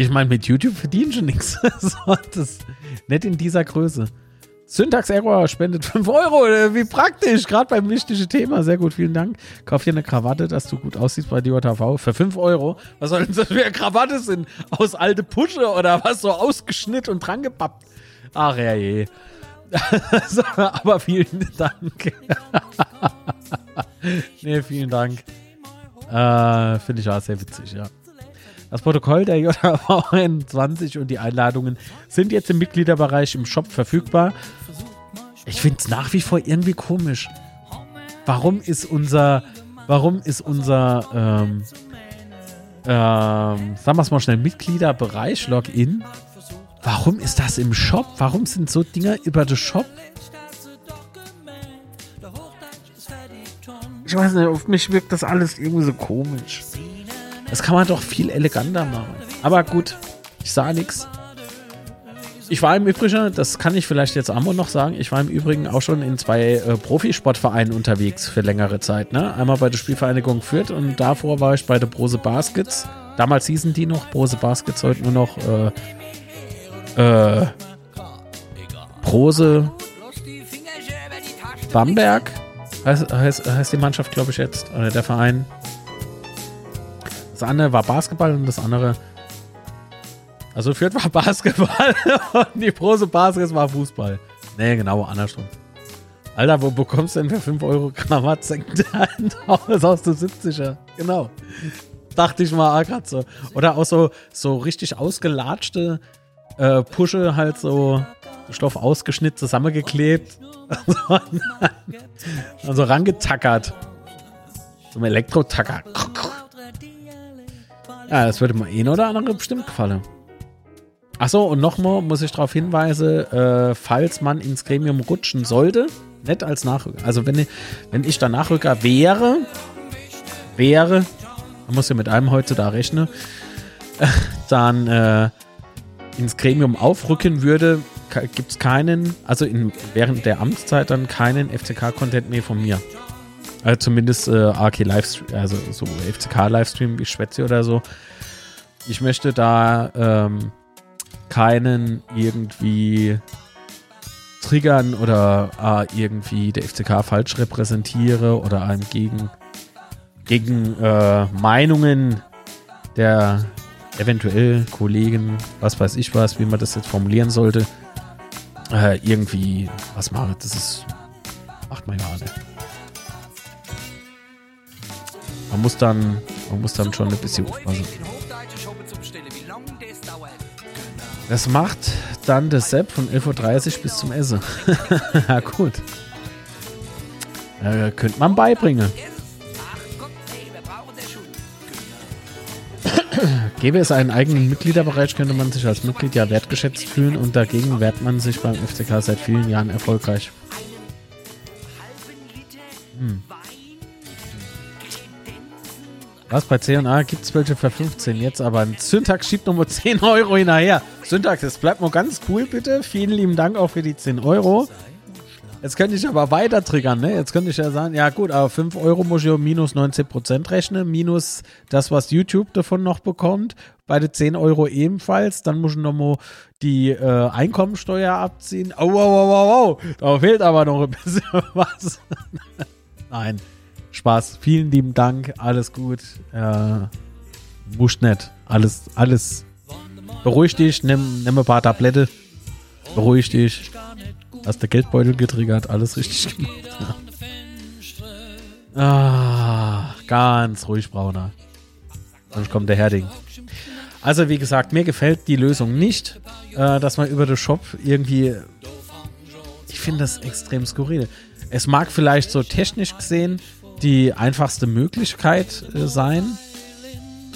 Ich meine, mit YouTube verdienen schon nichts. Das nicht in dieser Größe. Syntax Error spendet 5 Euro. Wie praktisch. Gerade beim wichtigen Thema. Sehr gut, vielen Dank. Kauf dir eine Krawatte, dass du gut aussiehst bei DJV. Für 5 Euro. Was soll denn das für eine Krawatte sein? Aus alte Pusche oder was? So ausgeschnitten und dran gepappt. Ach ja, je. aber vielen Dank. nee, vielen Dank. Äh, Finde ich auch sehr witzig, ja. Das Protokoll der JV 21 und die Einladungen sind jetzt im Mitgliederbereich im Shop verfügbar. Ich finde es nach wie vor irgendwie komisch. Warum ist unser, warum ist unser, ähm, ähm, sagen wir es mal schnell, Mitgliederbereich, Login, warum ist das im Shop? Warum sind so Dinger über den Shop? Ich weiß nicht, auf mich wirkt das alles irgendwie so komisch. Das kann man doch viel eleganter machen. Aber gut, ich sah nichts. Ich war im Übrigen, das kann ich vielleicht jetzt Amo noch sagen, ich war im Übrigen auch schon in zwei äh, Profisportvereinen unterwegs für längere Zeit. Ne? Einmal bei der Spielvereinigung Fürth und davor war ich bei der Brose Baskets. Damals hießen die noch Brose Baskets, heute nur noch äh, äh, Brose Bamberg heißt, heißt, heißt die Mannschaft, glaube ich, jetzt. Oder der Verein. Das eine war Basketball und das andere. Also Fürth war Basketball und die Prose Baskets war Fußball. Nee, genau, andersrum. Alter, wo bekommst du denn für 5 Euro Krawatt Das aus der 70er. Genau. Dachte ich mal gerade so. Oder auch so, so richtig ausgelatschte äh, Pusche, halt so Stoff ausgeschnitten, zusammengeklebt. also rangetackert. Ein Elektrotacker. Ja, das würde mir eh oder andere bestimmt gefallen. Achso, und nochmal muss ich darauf hinweisen, äh, falls man ins Gremium rutschen sollte, nicht als Nachrücker. Also wenn ich, wenn ich da Nachrücker wäre, wäre, man muss ja mit einem heute da rechnen, äh, dann äh, ins Gremium aufrücken würde, gibt es keinen, also in, während der Amtszeit dann keinen FCK-Content mehr von mir. Also zumindest äh, AK Livestream, also so FCK-Livestream wie Schwätze oder so. Ich möchte da ähm, keinen irgendwie triggern oder äh, irgendwie der FCK falsch repräsentiere oder einem gegen, gegen äh, Meinungen der eventuell Kollegen, was weiß ich was, wie man das jetzt formulieren sollte, äh, irgendwie was machen. Das ist, macht man ja nicht. Man muss dann, man muss dann schon ein bisschen aufpassen. Das macht dann das Sepp von 11.30 Uhr bis zum Essen. ja, gut. Äh, könnte man beibringen. Gäbe es einen eigenen Mitgliederbereich, könnte man sich als Mitglied ja wertgeschätzt fühlen und dagegen wehrt man sich beim FCK seit vielen Jahren erfolgreich. Hm. Was, bei C&A gibt es welche für 15 jetzt, aber ein Syntax schiebt nochmal 10 Euro hinterher. Syntax, das bleibt mal ganz cool, bitte. Vielen lieben Dank auch für die 10 Euro. Jetzt könnte ich aber weiter triggern, ne? Jetzt könnte ich ja sagen, ja gut, aber 5 Euro muss ich um minus 19% rechnen, minus das, was YouTube davon noch bekommt, bei den 10 Euro ebenfalls, dann muss ich nochmal die äh, Einkommensteuer abziehen. Oh, wow, wow, wow, wow, da fehlt aber noch ein bisschen was. Nein, Spaß, vielen lieben Dank, alles gut. Äh, muss nicht, alles, alles. Beruhig dich, nimm, nimm ein paar Tablette, beruhig dich. Hast der Geldbeutel getriggert, alles richtig gemacht. Ah, ganz ruhig, Brauner. Sonst kommt der Herding. Also, wie gesagt, mir gefällt die Lösung nicht, äh, dass man über den Shop irgendwie. Ich finde das extrem skurril. Es mag vielleicht so technisch gesehen die einfachste Möglichkeit äh, sein,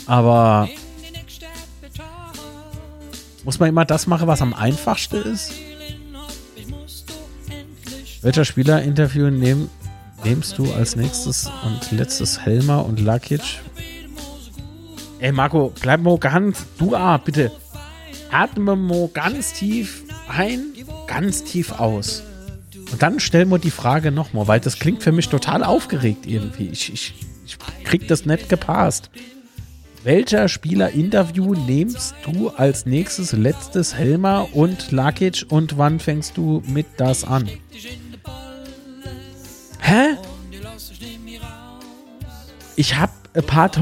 aber muss man immer das machen, was am einfachsten ist? Welcher Spieler-Interview nehm, nimmst du als nächstes und letztes Helmer und Lakic? Ey, Marco, bleib mal ganz, du ah, bitte. Atme mal ganz tief ein, ganz tief aus. Und dann stellen wir die Frage nochmal, weil das klingt für mich total aufgeregt irgendwie. Ich, ich, ich krieg das nicht gepasst. Welcher Spieler-Interview nimmst du als nächstes, letztes Helmer und Lakic und wann fängst du mit das an? Hä? Ich hab ein paar.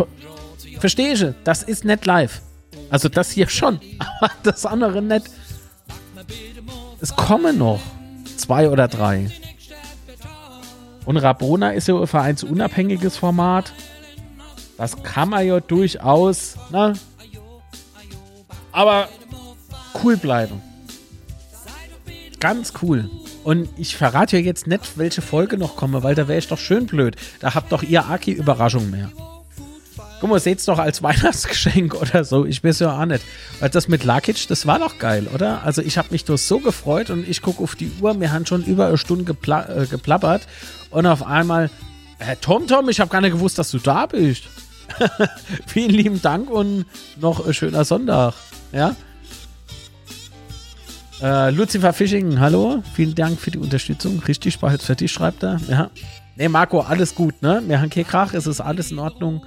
Verstehe ich, das ist nicht live. Also das hier schon, aber das andere nicht. Es kommen noch zwei oder drei. Und Rabona ist ja ein vereinsunabhängiges Format. Das kann man ja durchaus, ne? Aber cool bleiben. Ganz cool. Und ich verrate ja jetzt nicht, welche Folge noch komme, weil da wäre ich doch schön blöd. Da habt doch ihr Aki Überraschung mehr. Guck mal, seht's doch als Weihnachtsgeschenk oder so. Ich weiß ja auch nicht. Weil das mit Lakic, das war doch geil, oder? Also ich habe mich doch so gefreut und ich gucke auf die Uhr. Wir haben schon über eine Stunde gepla äh, geplappert. Und auf einmal, äh, Tom, Tom, ich habe gar nicht gewusst, dass du da bist. Vielen lieben Dank und noch ein schöner Sonntag. Ja? Äh, Lucifer Fishing, hallo. Vielen Dank für die Unterstützung. Richtig, bald für dich, schreibt er. Ja. Nee, Marco, alles gut, ne? Wir haben keinen Krach, es ist alles in Ordnung.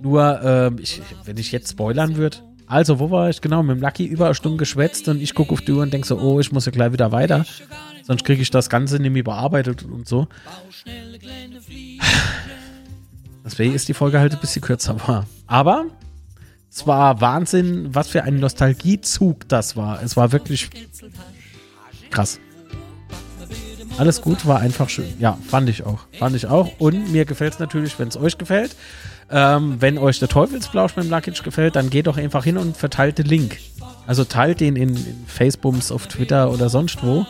Nur, ähm, ich, wenn ich jetzt spoilern würde. Also, wo war ich? Genau, mit dem Lucky über eine Stunde geschwätzt und ich gucke auf die Uhr und denke so, oh, ich muss ja gleich wieder weiter. Sonst kriege ich das Ganze nämlich bearbeitet und so. Deswegen ist die Folge halt ein bisschen kürzer war. Aber es war Wahnsinn, was für ein Nostalgiezug das war. Es war wirklich krass. Alles gut, war einfach schön. Ja, fand ich auch. Fand ich auch. Und mir gefällt es natürlich, wenn es euch gefällt. Ähm, wenn euch der Teufelsblausch mit dem Luckage gefällt, dann geht doch einfach hin und verteilt den Link. Also teilt den in, in Facebooks, auf Twitter oder sonst wo.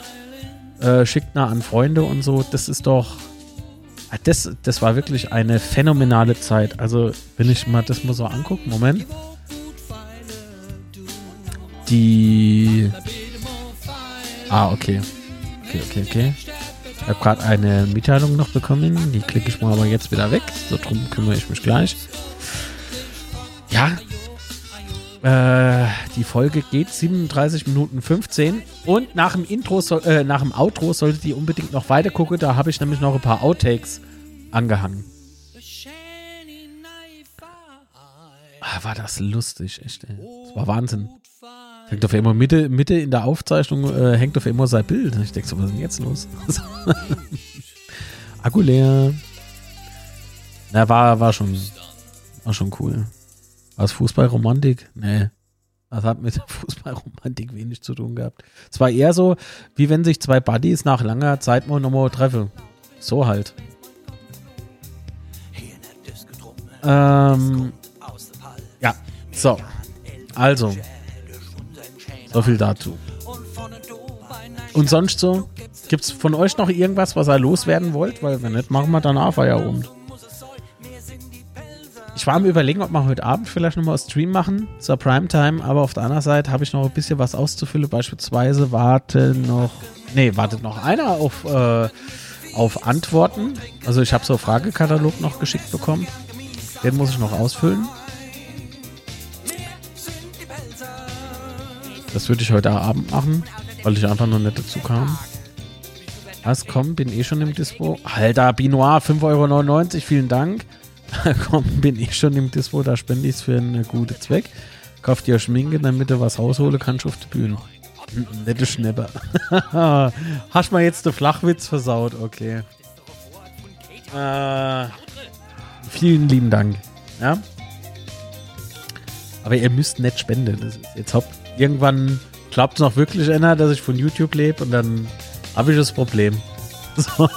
Äh, schickt nah an Freunde und so. Das ist doch. Ah, Das, das war wirklich eine phänomenale Zeit. Also, wenn ich mal das mal so angucke, Moment. Die. Ah, okay. Okay, okay, okay. Ich habe gerade eine Mitteilung noch bekommen. Die klicke ich mal aber jetzt wieder weg. So drum kümmere ich mich gleich. Ja. Äh, die Folge geht 37 Minuten 15. Und nach dem Intro, soll, äh, nach dem Outro solltet ihr unbedingt noch weiter gucken. Da habe ich nämlich noch ein paar Outtakes angehangen. Ah, war das lustig, echt. Ey. Das war Wahnsinn. Hängt auf immer Mitte, Mitte in der Aufzeichnung, äh, hängt auf immer sein Bild. Ich denke so, was ist denn jetzt los? Akku leer. Na, war, war schon, war schon cool. War es Fußballromantik? Nee. Das hat mit Fußballromantik wenig zu tun gehabt. Es war eher so, wie wenn sich zwei Buddies nach langer Zeit mal nochmal treffen. So halt. Ähm, ja, so. Also, so viel dazu. Und sonst so? Gibt's von euch noch irgendwas, was ihr loswerden wollt? Weil wenn nicht, machen wir danach Feierabend. Ich war am überlegen, ob wir heute Abend vielleicht nochmal Stream machen zur Primetime, aber auf der anderen Seite habe ich noch ein bisschen was auszufüllen. Beispielsweise warte noch, nee, wartet noch einer auf, äh, auf Antworten. Also ich habe so einen Fragekatalog noch geschickt bekommen. Den muss ich noch ausfüllen. Das würde ich heute Abend machen, weil ich einfach noch nicht dazu kam. Was, komm, bin eh schon im Dispo. Alter, Binoir, 5,99 Euro, vielen Dank. komm, bin eh schon im Dispo, da spende ich es für einen guten Zweck. Kauf dir Schminke, damit du was raushole kannst auf die Bühne. Nette Schnepper. Hast mal jetzt den Flachwitz versaut, okay. Äh, vielen lieben Dank. Ja. Aber ihr müsst nicht spenden. Das ist jetzt hopp. Irgendwann glaubt es noch wirklich einer, dass ich von YouTube lebe und dann habe ich das Problem. So.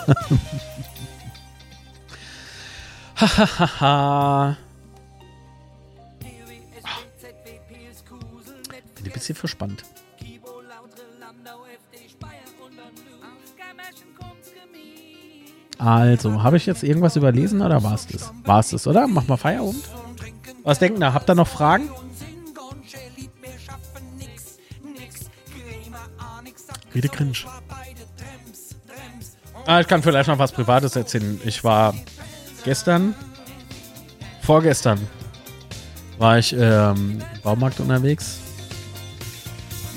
Hahaha. Bin ein bisschen verspannt. Also, habe ich jetzt irgendwas überlesen oder war es das? War es das, oder? Mach mal Feierabend. Was denken da? Habt ihr noch Fragen? Rede cringe. Ah, ich kann vielleicht noch was Privates erzählen. Ich war gestern, vorgestern, war ich ähm, im Baumarkt unterwegs.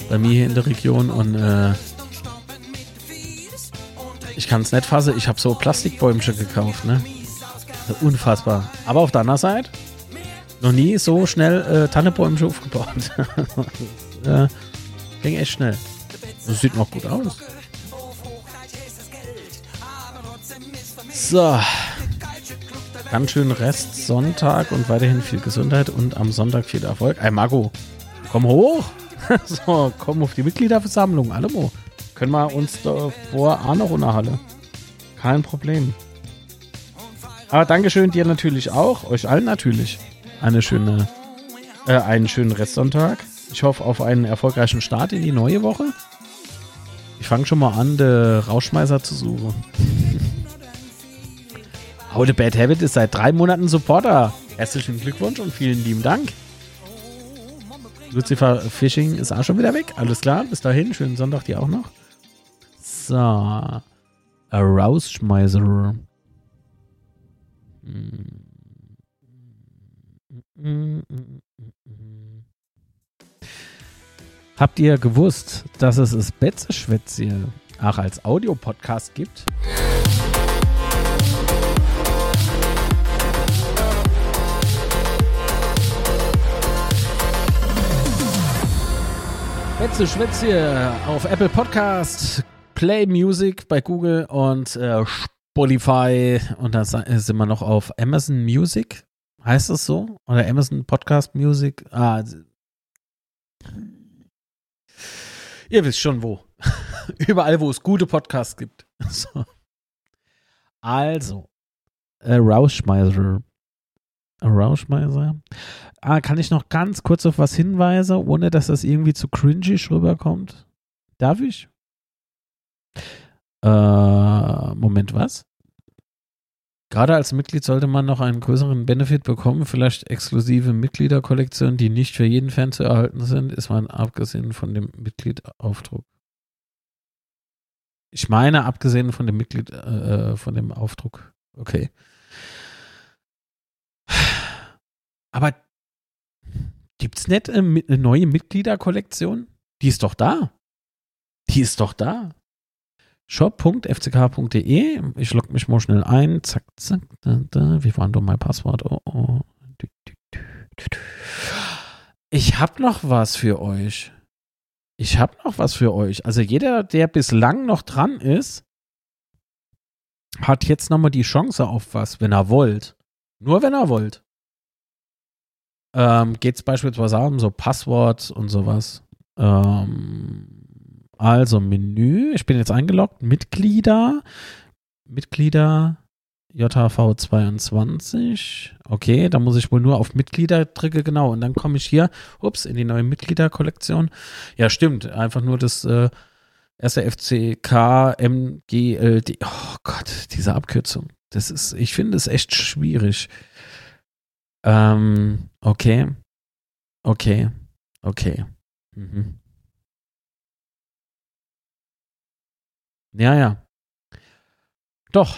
Bei mir hier in der Region und äh, ich kann es nicht fassen. Ich habe so Plastikbäumchen gekauft, ne? Unfassbar. Aber auf der anderen Seite noch nie so schnell äh, Tannebäumchen aufgebaut. äh, ging echt schnell. Das sieht noch gut aus. So. Ganz schön Rest Sonntag und weiterhin viel Gesundheit und am Sonntag viel Erfolg. Ey, Marco, komm hoch. so, komm auf die Mitgliederversammlung. Allemo. Können wir uns noch in der Halle. Kein Problem. Aber Dankeschön dir natürlich auch, euch allen natürlich. Eine schöne, äh, einen schönen Restsonntag. Ich hoffe auf einen erfolgreichen Start in die neue Woche. Ich fange schon mal an, den Rauschmeißer zu suchen. How the Bad Habit ist seit drei Monaten Supporter. Herzlichen Glückwunsch und vielen lieben Dank. Lucifer Fishing ist auch schon wieder weg. Alles klar, bis dahin. Schönen Sonntag dir auch noch. So. A Rausschmeißer. Habt ihr gewusst, dass es das Betzeschwätzchen auch als Audiopodcast gibt? Betze Schwätzchen auf Apple Podcast, Play Music bei Google und äh, Spotify und da sind wir noch auf Amazon Music. Heißt das so? Oder Amazon Podcast Music? Ah, ihr wisst schon wo. Überall, wo es gute Podcasts gibt. So. Also, Rauschmeißer. Rauschmeißer. Ah, kann ich noch ganz kurz auf was hinweisen, ohne dass das irgendwie zu cringy rüberkommt? Darf ich? Äh, Moment, was? Gerade als Mitglied sollte man noch einen größeren Benefit bekommen, vielleicht exklusive Mitgliederkollektionen, die nicht für jeden Fan zu erhalten sind, ist man abgesehen von dem Mitgliedaufdruck. Ich meine, abgesehen von dem Mitglied, äh, von dem Aufdruck. Okay. Aber gibt's nicht eine, Mi- eine neue Mitgliederkollektion? Die ist doch da. Die ist doch da shop.fck.de. Ich logge mich mal schnell ein. Zack, zack, da, da. Wie war denn mein Passwort? Oh, oh. Ich habe noch was für euch. Ich habe noch was für euch. Also jeder, der bislang noch dran ist, hat jetzt nochmal die Chance auf was, wenn er wollt. Nur wenn er wollt. Ähm, Geht es beispielsweise um so Passwort und sowas. Ähm, also Menü, ich bin jetzt eingeloggt, Mitglieder, Mitglieder, JHV22, okay, da muss ich wohl nur auf Mitglieder drücke, genau, und dann komme ich hier, ups, in die neue Mitgliederkollektion. Ja, stimmt, einfach nur das äh, erste MGLD, oh Gott, diese Abkürzung, das ist, ich finde es echt schwierig. Ähm, okay, okay, okay, mhm. Ja, ja. Doch.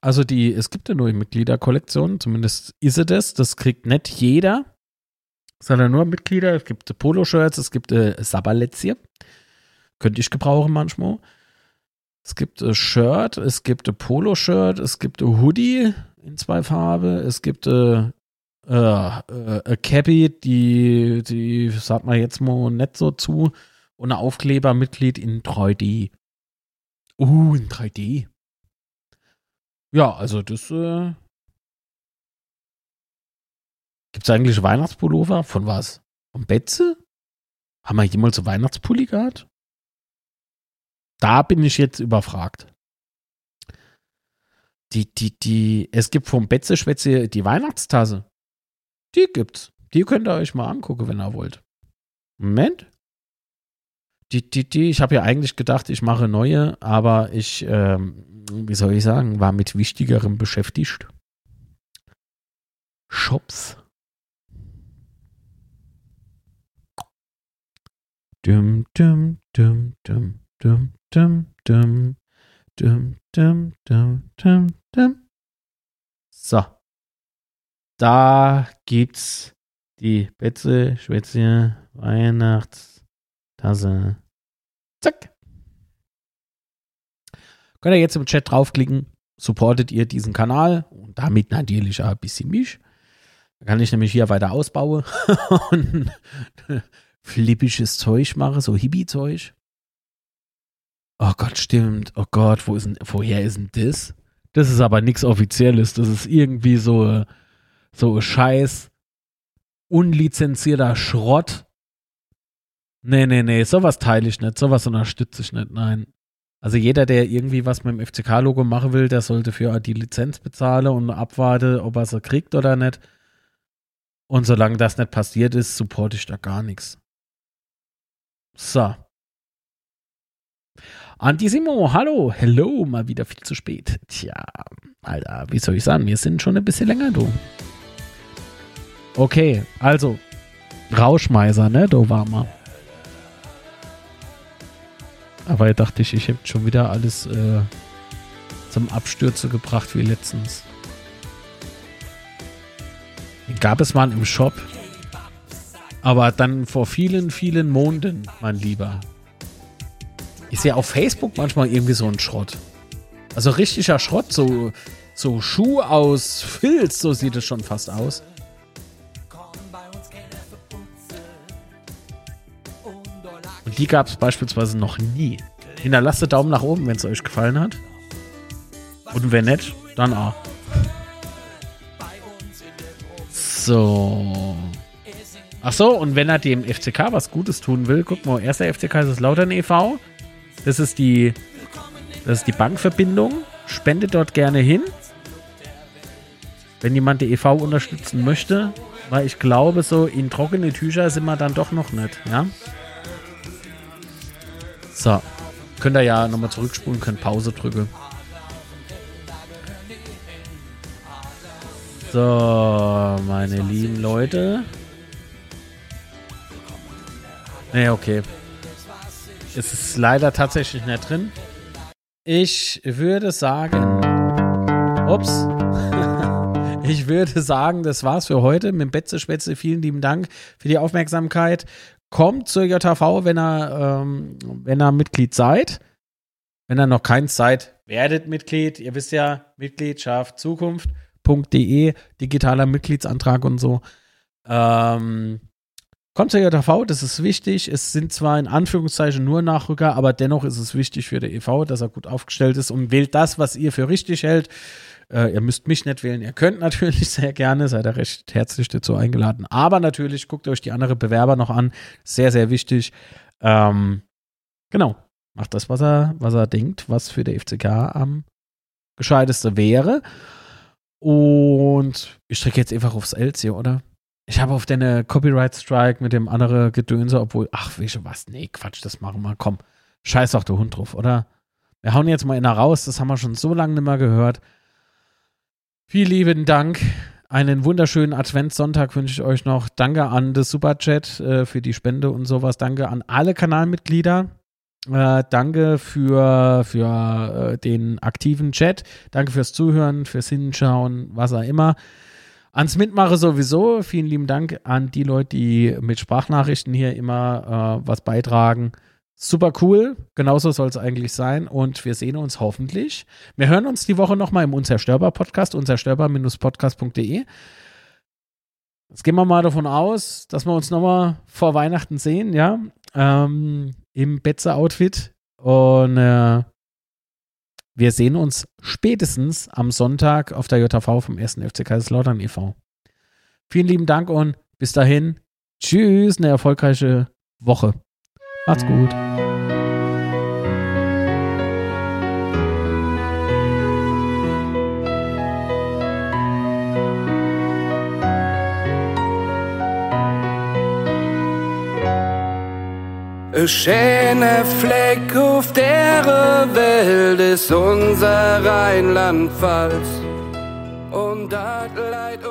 Also die, es gibt eine neue Mitgliederkollektion, zumindest ist es das. Das kriegt nicht jeder, sondern nur Mitglieder. Es gibt Poloshirts, es gibt äh, Sabberlätzchen. Könnte ich gebrauchen manchmal. Es gibt ein Shirt, es gibt ein Poloshirt, es gibt ein Hoodie in zwei Farben, es gibt äh, äh, äh, Cappy, die, die sagt man jetzt mal nicht so zu, und ein Aufklebermitglied in 3D. Uh, in 3D. Ja, also das äh, Gibt es eigentlich Weihnachtspullover? Von was? Von Betze? Haben wir jemals so Weihnachtspulli gehabt? Da bin ich jetzt überfragt. Die, die, die, es gibt vom Betze Schwätze die Weihnachtstasse. Die gibt's. Die könnt ihr euch mal angucken, wenn ihr wollt. Moment. Die, die, die, ich habe ja eigentlich gedacht, ich mache neue, aber ich, ähm, wie soll ich sagen, war mit Wichtigerem beschäftigt. Shops. Dum, dum, dum, dum, dum, dum, dum, dum, dum, dum, dum, dum. So. Da gibt's die Betze, Schwätze, Weihnachtstasse. Zack. Könnt ihr jetzt im Chat draufklicken, supportet ihr diesen Kanal und damit natürlich auch ein bisschen mich. Da kann ich nämlich hier weiter ausbauen und flippisches Zeug mache, so Hippie-Zeug. Oh Gott, stimmt. Oh Gott, wo ist denn, woher ist denn das? Das ist aber nichts Offizielles. Das ist irgendwie so, so scheiß unlizenzierter Schrott. Nee, nee, nee, sowas teile ich nicht. Sowas unterstütze ich nicht. Nein. Also jeder, der irgendwie was mit dem FCK-Logo machen will, der sollte für die Lizenz bezahlen und abwarten, ob er sie kriegt oder nicht. Und solange das nicht passiert ist, supporte ich da gar nichts. So. Antisimo, hallo, hello, mal wieder viel zu spät. Tja, Alter, wie soll ich sagen, wir sind schon ein bisschen länger, du. Okay, also, Rauschmeiser, ne, da war mal. Aber dachte ich, ich hätte schon wieder alles äh, zum Abstürze gebracht wie letztens. Gab es mal im Shop. Aber dann vor vielen, vielen Monden, mein Lieber. Ich sehe auf Facebook manchmal irgendwie so einen Schrott. Also richtiger Schrott, so, so Schuh aus Filz, so sieht es schon fast aus. Und die gab es beispielsweise noch nie. Hinterlasst Daumen nach oben, wenn es euch gefallen hat. Und wenn nicht, dann auch. So. Ach so, und wenn er dem FCK was Gutes tun will, guck mal, erster FCK ist es Lautern e.V. Das ist die, das ist die Bankverbindung. Spendet dort gerne hin. Wenn jemand die e.V. unterstützen möchte, weil ich glaube, so in trockene Tücher sind wir dann doch noch nicht, ja? So. Könnt ihr ja nochmal zurückspulen, könnt Pause drücken. So, meine lieben Leute. Nee, okay. Es ist leider tatsächlich nicht drin. Ich würde sagen. Ups. Ich würde sagen, das war's für heute mit Betze Spätze. Vielen lieben Dank für die Aufmerksamkeit. Kommt zur JV, wenn ihr, ähm, wenn ihr Mitglied seid. Wenn ihr noch keins seid, werdet Mitglied. Ihr wisst ja, Mitgliedschaft Zukunft.de, digitaler Mitgliedsantrag und so. Ähm, kommt zur JV, das ist wichtig. Es sind zwar in Anführungszeichen nur Nachrücker, aber dennoch ist es wichtig für der EV, dass er gut aufgestellt ist und wählt das, was ihr für richtig hält. Äh, ihr müsst mich nicht wählen. Ihr könnt natürlich sehr gerne, seid ihr recht herzlich dazu eingeladen. Aber natürlich guckt euch die anderen Bewerber noch an. Sehr, sehr wichtig. Ähm, genau. Macht das, was er, was er denkt, was für der FCK am gescheiteste wäre. Und ich strecke jetzt einfach aufs L hier, oder? Ich habe auf deine Copyright Strike mit dem anderen Gedönse, obwohl, ach, schon was? Nee, Quatsch, das machen wir. Komm, scheiß doch der Hund drauf, oder? Wir hauen jetzt mal einer raus, das haben wir schon so lange nicht mehr gehört. Vielen lieben Dank. Einen wunderschönen Adventssonntag wünsche ich euch noch. Danke an das Superchat äh, für die Spende und sowas. Danke an alle Kanalmitglieder. Äh, danke für, für äh, den aktiven Chat. Danke fürs Zuhören, fürs Hinschauen, was auch immer. Ans Mitmache sowieso. Vielen lieben Dank an die Leute, die mit Sprachnachrichten hier immer äh, was beitragen. Super cool. Genauso soll es eigentlich sein. Und wir sehen uns hoffentlich. Wir hören uns die Woche nochmal im Unzerstörbar-Podcast, unzerstörbar-podcast.de. Jetzt gehen wir mal davon aus, dass wir uns nochmal vor Weihnachten sehen, ja. Ähm, Im Betze-Outfit. Und äh, wir sehen uns spätestens am Sonntag auf der JV vom 1. FC Kaiserslautern e.V. Vielen lieben Dank und bis dahin. Tschüss, eine erfolgreiche Woche. Macht's gut. Ein schöner Fleck auf der Welt ist unser Rheinland-Pfalz. Und das Leid